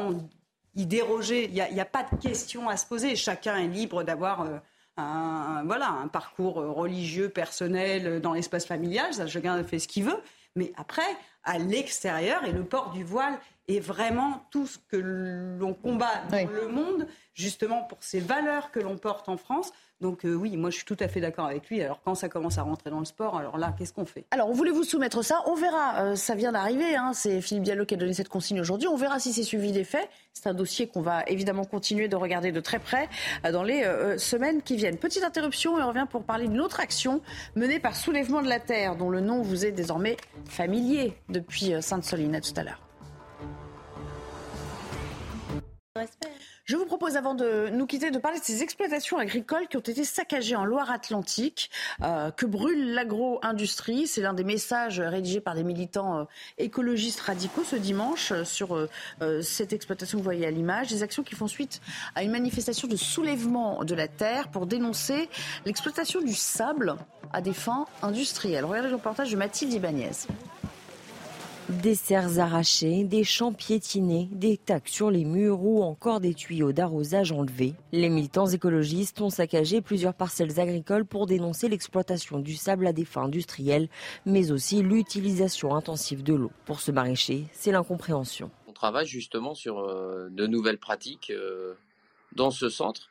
y déroger. Il n'y a, a, pas de question à se poser. Chacun est libre d'avoir euh, un, voilà, un parcours religieux, personnel dans l'espace familial. Ça, chacun fait ce qu'il veut. Mais après, à l'extérieur, et le port du voile est vraiment tout ce que l'on combat dans le monde, justement pour ces valeurs que l'on porte en France. Donc euh, oui, moi je suis tout à fait d'accord avec lui. Alors quand ça commence à rentrer dans le sport, alors là, qu'est-ce qu'on fait? Alors on voulait vous soumettre ça, on verra. Euh, ça vient d'arriver, hein. c'est Philippe Diallo qui a donné cette consigne aujourd'hui. On verra si c'est suivi des faits. C'est un dossier qu'on va évidemment continuer de regarder de très près euh, dans les semaines qui viennent. Petite interruption et on revient pour parler d'une autre action menée par Soulèvement de la Terre, dont le nom vous est désormais familier depuis Sainte-Soline. À tout à l'heure. Je vous propose, avant de nous quitter, de parler de ces exploitations agricoles qui ont été saccagées en Loire-Atlantique, euh, que brûle l'agro-industrie. C'est l'un des messages rédigés par des militants euh, écologistes radicaux ce dimanche euh, sur cette exploitation que vous voyez à l'image. Des actions qui font suite à une manifestation de soulèvement de la terre pour dénoncer l'exploitation du sable à des fins industrielles. Regardez le reportage de Mathilde Ibanez. Des serres arrachées, des champs piétinés, des tacs sur les murs ou encore des tuyaux d'arrosage enlevés. Les militants écologistes ont saccagé plusieurs parcelles agricoles pour dénoncer l'exploitation du sable à des fins industrielles, mais aussi l'utilisation intensive de l'eau. Pour ce maraîcher, c'est l'incompréhension. On travaille justement sur euh, de nouvelles pratiques euh, dans ce centre.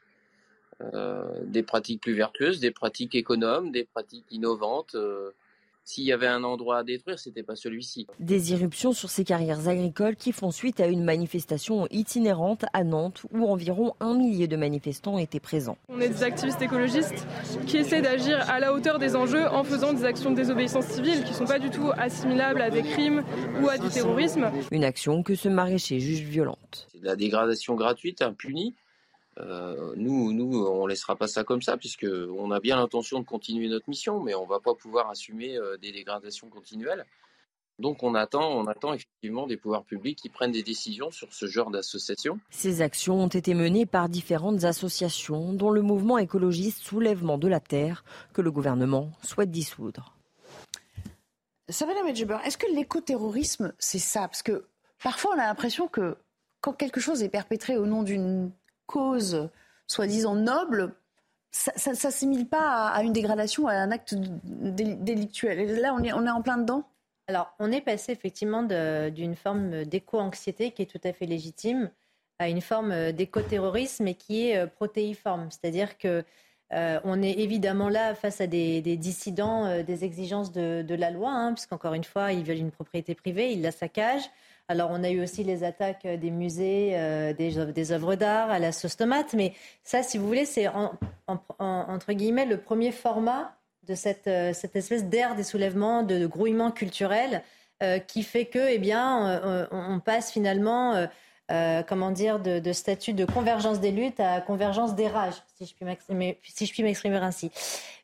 Euh, des pratiques plus vertueuses, des pratiques économes, des pratiques innovantes s'il y avait un endroit à détruire, c'était pas celui-ci. Des irruptions sur ces carrières agricoles qui font suite à une manifestation itinérante à Nantes où environ un millier de manifestants étaient présents. On est des activistes écologistes qui essaient d'agir à la hauteur des enjeux en faisant des actions de désobéissance civile qui ne sont pas du tout assimilables à des crimes ou à du terrorisme. Une action que ce maraîcher juge violente. C'est de la dégradation gratuite, impunie. Euh, nous, nous, on laissera pas ça comme ça, puisque on a bien l'intention de continuer notre mission, mais on va pas pouvoir assumer euh, des dégradations continuelles. Donc on attend, on attend effectivement des pouvoirs publics qui prennent des décisions sur ce genre d'association. Ces actions ont été menées par différentes associations, dont le mouvement écologiste Soulèvement de la Terre, que le gouvernement souhaite dissoudre. Savannah Medjeber, est-ce que l'écoterrorisme, c'est ça? Parce que parfois on a l'impression que quand quelque chose est perpétré au nom d'une cause soi-disant noble, ça ne s'assimile pas à, une dégradation, à un acte délictuel. Et là, on est, on est en plein dedans? Alors, on est passé effectivement d'une forme d'éco-anxiété qui est tout à fait légitime à une forme d'éco-terrorisme et qui est euh, protéiforme. C'est-à-dire que euh, on est évidemment là face à des, dissidents euh, des exigences de, la loi, hein, puisqu'encore une fois, ils veulent une propriété privée, ils la saccagent. Alors, on a eu aussi les attaques euh, des musées, euh, des, œuvres d'art à la sauce tomate. Mais ça, si vous voulez, c'est entre guillemets le premier format de cette, euh, espèce d'ère des soulèvements, de, grouillement culturel qui fait que, eh bien, on passe finalement euh, comment dire, de, statut de convergence des luttes à convergence des rages, si je puis m'exprimer, ainsi.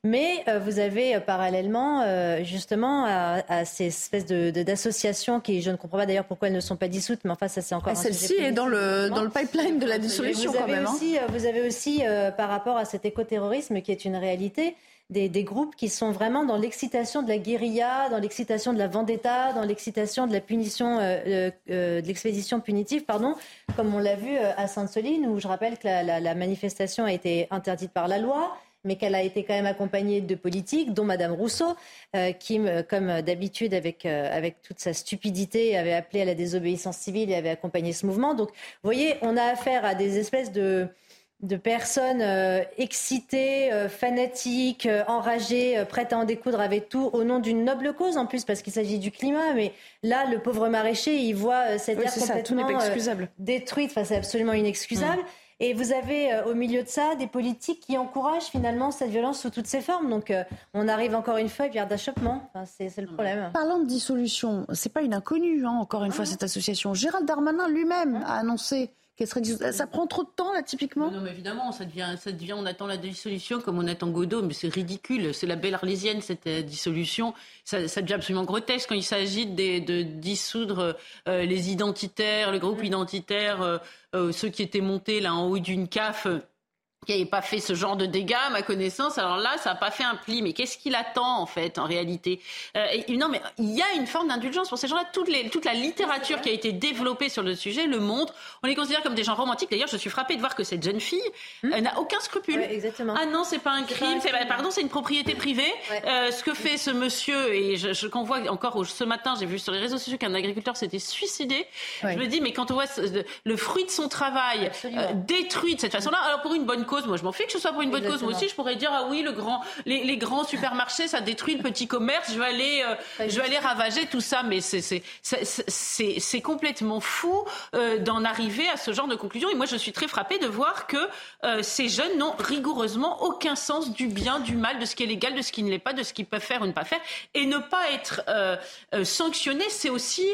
Mais euh, vous avez euh, parallèlement, justement, à, ces espèces d'associations qui, je ne comprends pas d'ailleurs pourquoi elles ne sont pas dissoutes, mais enfin, ça c'est encore. Ah, celle-ci est dans le, dans le pipeline de la dissolution vous quand même. Hein. Aussi, Vous avez aussi, par rapport à cet écoterrorisme qui est une réalité, des, groupes qui sont vraiment dans l'excitation de la guérilla, dans l'excitation de la vendetta, dans l'excitation de la punition, euh, euh, euh, de l'expédition punitive, pardon, comme on l'a vu à Sainte-Soline, où je rappelle que la, manifestation a été interdite par la loi mais qu'elle a été quand même accompagnée de politiques, dont Madame Rousseau, qui, comme d'habitude, avec, avec toute sa stupidité, avait appelé à la désobéissance civile et avait accompagné ce mouvement. Donc, vous voyez, on a affaire à des espèces de, de personnes euh, excitées, euh, fanatiques, euh, enragées, prêtes à en découdre avec tout, au nom d'une noble cause en plus, parce qu'il s'agit du climat. Mais là, le pauvre maraîcher, il voit cette terre complètement détruite. Enfin, c'est absolument inexcusable. Mm. Et vous avez au milieu de ça des politiques qui encouragent finalement cette violence sous toutes ses formes. Donc on arrive encore une fois à pierre d'achoppement. c'est, le problème. Parlant de dissolution, c'est pas une inconnue, hein, encore une fois, cette association. Gérald Darmanin lui-même a annoncé ça prend trop de temps, là, typiquement? Non, mais évidemment, ça devient, ça devient, on attend la dissolution comme on attend Godot, mais c'est ridicule. C'est la belle arlésienne, cette euh, dissolution. Ça, ça, devient absolument grotesque quand il s'agit de, dissoudre euh, les identitaires, le groupe identitaire, euh, ceux qui étaient montés là en haut d'une CAF qui n'avait pas fait ce genre de dégâts, à ma connaissance. Alors là, ça n'a pas fait un pli. Mais qu'est-ce qu'il attend, en fait, en réalité euh, Non, mais il y a une forme d'indulgence pour ces gens-là. Toute, toute la littérature qui a été développée sur le sujet le montre. On les considère comme des gens romantiques. D'ailleurs, je suis frappée de voir que cette jeune fille hmm. n'a aucun scrupule. exactement. Ah non, c'est pas un crime. Pas pardon, c'est une propriété privée. Euh, ce que fait ce monsieur, et je, je convois encore ce matin, j'ai vu sur les réseaux sociaux qu'un agriculteur s'était suicidé. Je me dis, mais quand on voit le fruit de son travail euh, détruit de cette façon-là, alors pour une bonne cause, moi, je m'en fiche que ce soit pour une bonne cause. Moi aussi, je pourrais dire ah oui, le grand, les, grands supermarchés, ça détruit le petit commerce. Je vais aller, euh, je vais aller ravager tout ça. Mais c'est c'est complètement fou euh, d'en arriver à ce genre de conclusion. Et moi, je suis très frappée de voir que euh, ces jeunes n'ont rigoureusement aucun sens du bien, du mal, de ce qui est légal, de ce qui ne l'est pas, de ce qu'ils peuvent faire ou ne pas faire. Et ne pas être sanctionnés, c'est aussi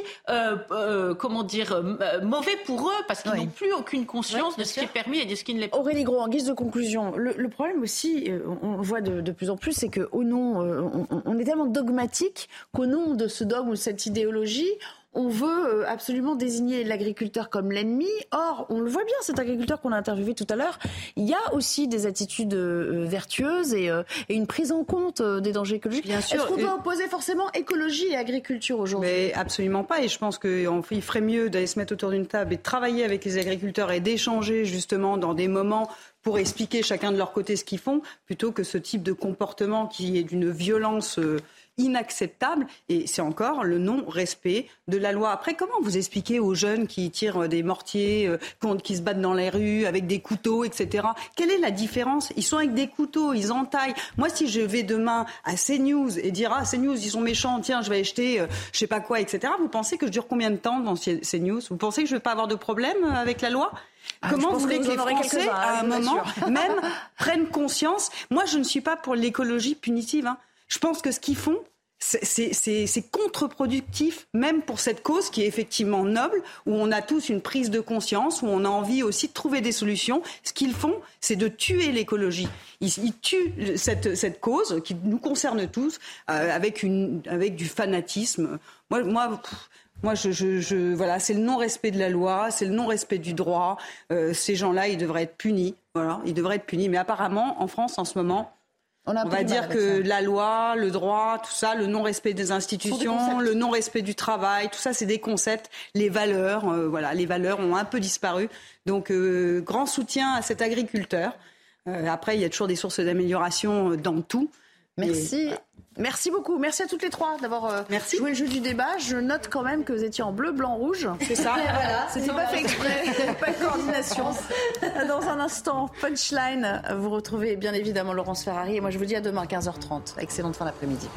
comment dire mauvais pour eux parce qu'ils n'ont plus aucune conscience de ce qui est permis et de ce qui ne l'est pas. Aurélie Gros, de conclusion, le, problème aussi, euh, on, le voit de, plus en plus, c'est qu'au nom, euh, on, est tellement dogmatique qu'au nom de ce dogme ou de cette idéologie, on veut euh, absolument désigner l'agriculteur comme l'ennemi. Or, on le voit bien, cet agriculteur qu'on a interviewé tout à l'heure, il y a aussi des attitudes vertueuses et, une prise en compte des dangers écologiques. Est-ce qu'on doit opposer forcément écologie et agriculture aujourd'hui? Mais absolument pas. Et je pense qu'il ferait mieux d'aller se mettre autour d'une table et de travailler avec les agriculteurs et d'échanger justement dans des moments pour expliquer chacun de leur côté ce qu'ils font, plutôt que ce type de comportement qui est d'une violence euh, inacceptable et c'est encore le non-respect de la loi. Après, comment vous expliquez aux jeunes qui tirent des mortiers, euh, qui se battent dans les rues avec des couteaux, etc. Quelle est la différence? Ils sont avec des couteaux, ils entaillent. Moi, si je vais demain à CNews et dire ah CNews ils sont méchants, tiens je vais acheter euh, je sais pas quoi, etc. Vous pensez que je dure combien de temps dans CNews? Vous pensez que je vais pas avoir de problème euh, avec la loi? Ah, Comment vous voulez que, les Français, à un moment, (laughs) même prennent conscience? Moi, je ne suis pas pour l'écologie punitive. Hein. Je pense que ce qu'ils font, c'est contre-productif, même pour cette cause qui est effectivement noble, où on a tous une prise de conscience, où on a envie aussi de trouver des solutions. Ce qu'ils font, c'est de tuer l'écologie. Ils, tuent cette, cette, cause qui nous concerne tous euh, avec, une, avec du fanatisme. Moi, moi moi, je, je, je voilà, c'est le non-respect de la loi, c'est le non-respect du droit. Euh, ces gens-là, ils devraient être punis. Voilà, ils devraient être punis. Mais apparemment, en France, en ce moment, on, va dire que la loi, le droit, tout ça, le non-respect des institutions, le non-respect du travail, tout ça, c'est des concepts. Les valeurs, euh, voilà, les valeurs ont un peu disparu. Donc, euh, grand soutien à cet agriculteur. Euh, après, il y a toujours des sources d'amélioration dans tout. Merci. Merci beaucoup. Merci à toutes les trois d'avoir euh, joué le jeu du débat. Je note quand même que vous étiez en bleu, blanc, rouge. C'est ça. voilà, C'était pas fait exprès. (laughs) (laughs) pas de coordination. Dans un instant, punchline. Vous retrouvez bien évidemment Laurence Ferrari. Et moi, je vous dis à demain, 15h30. Excellente fin d'après-midi.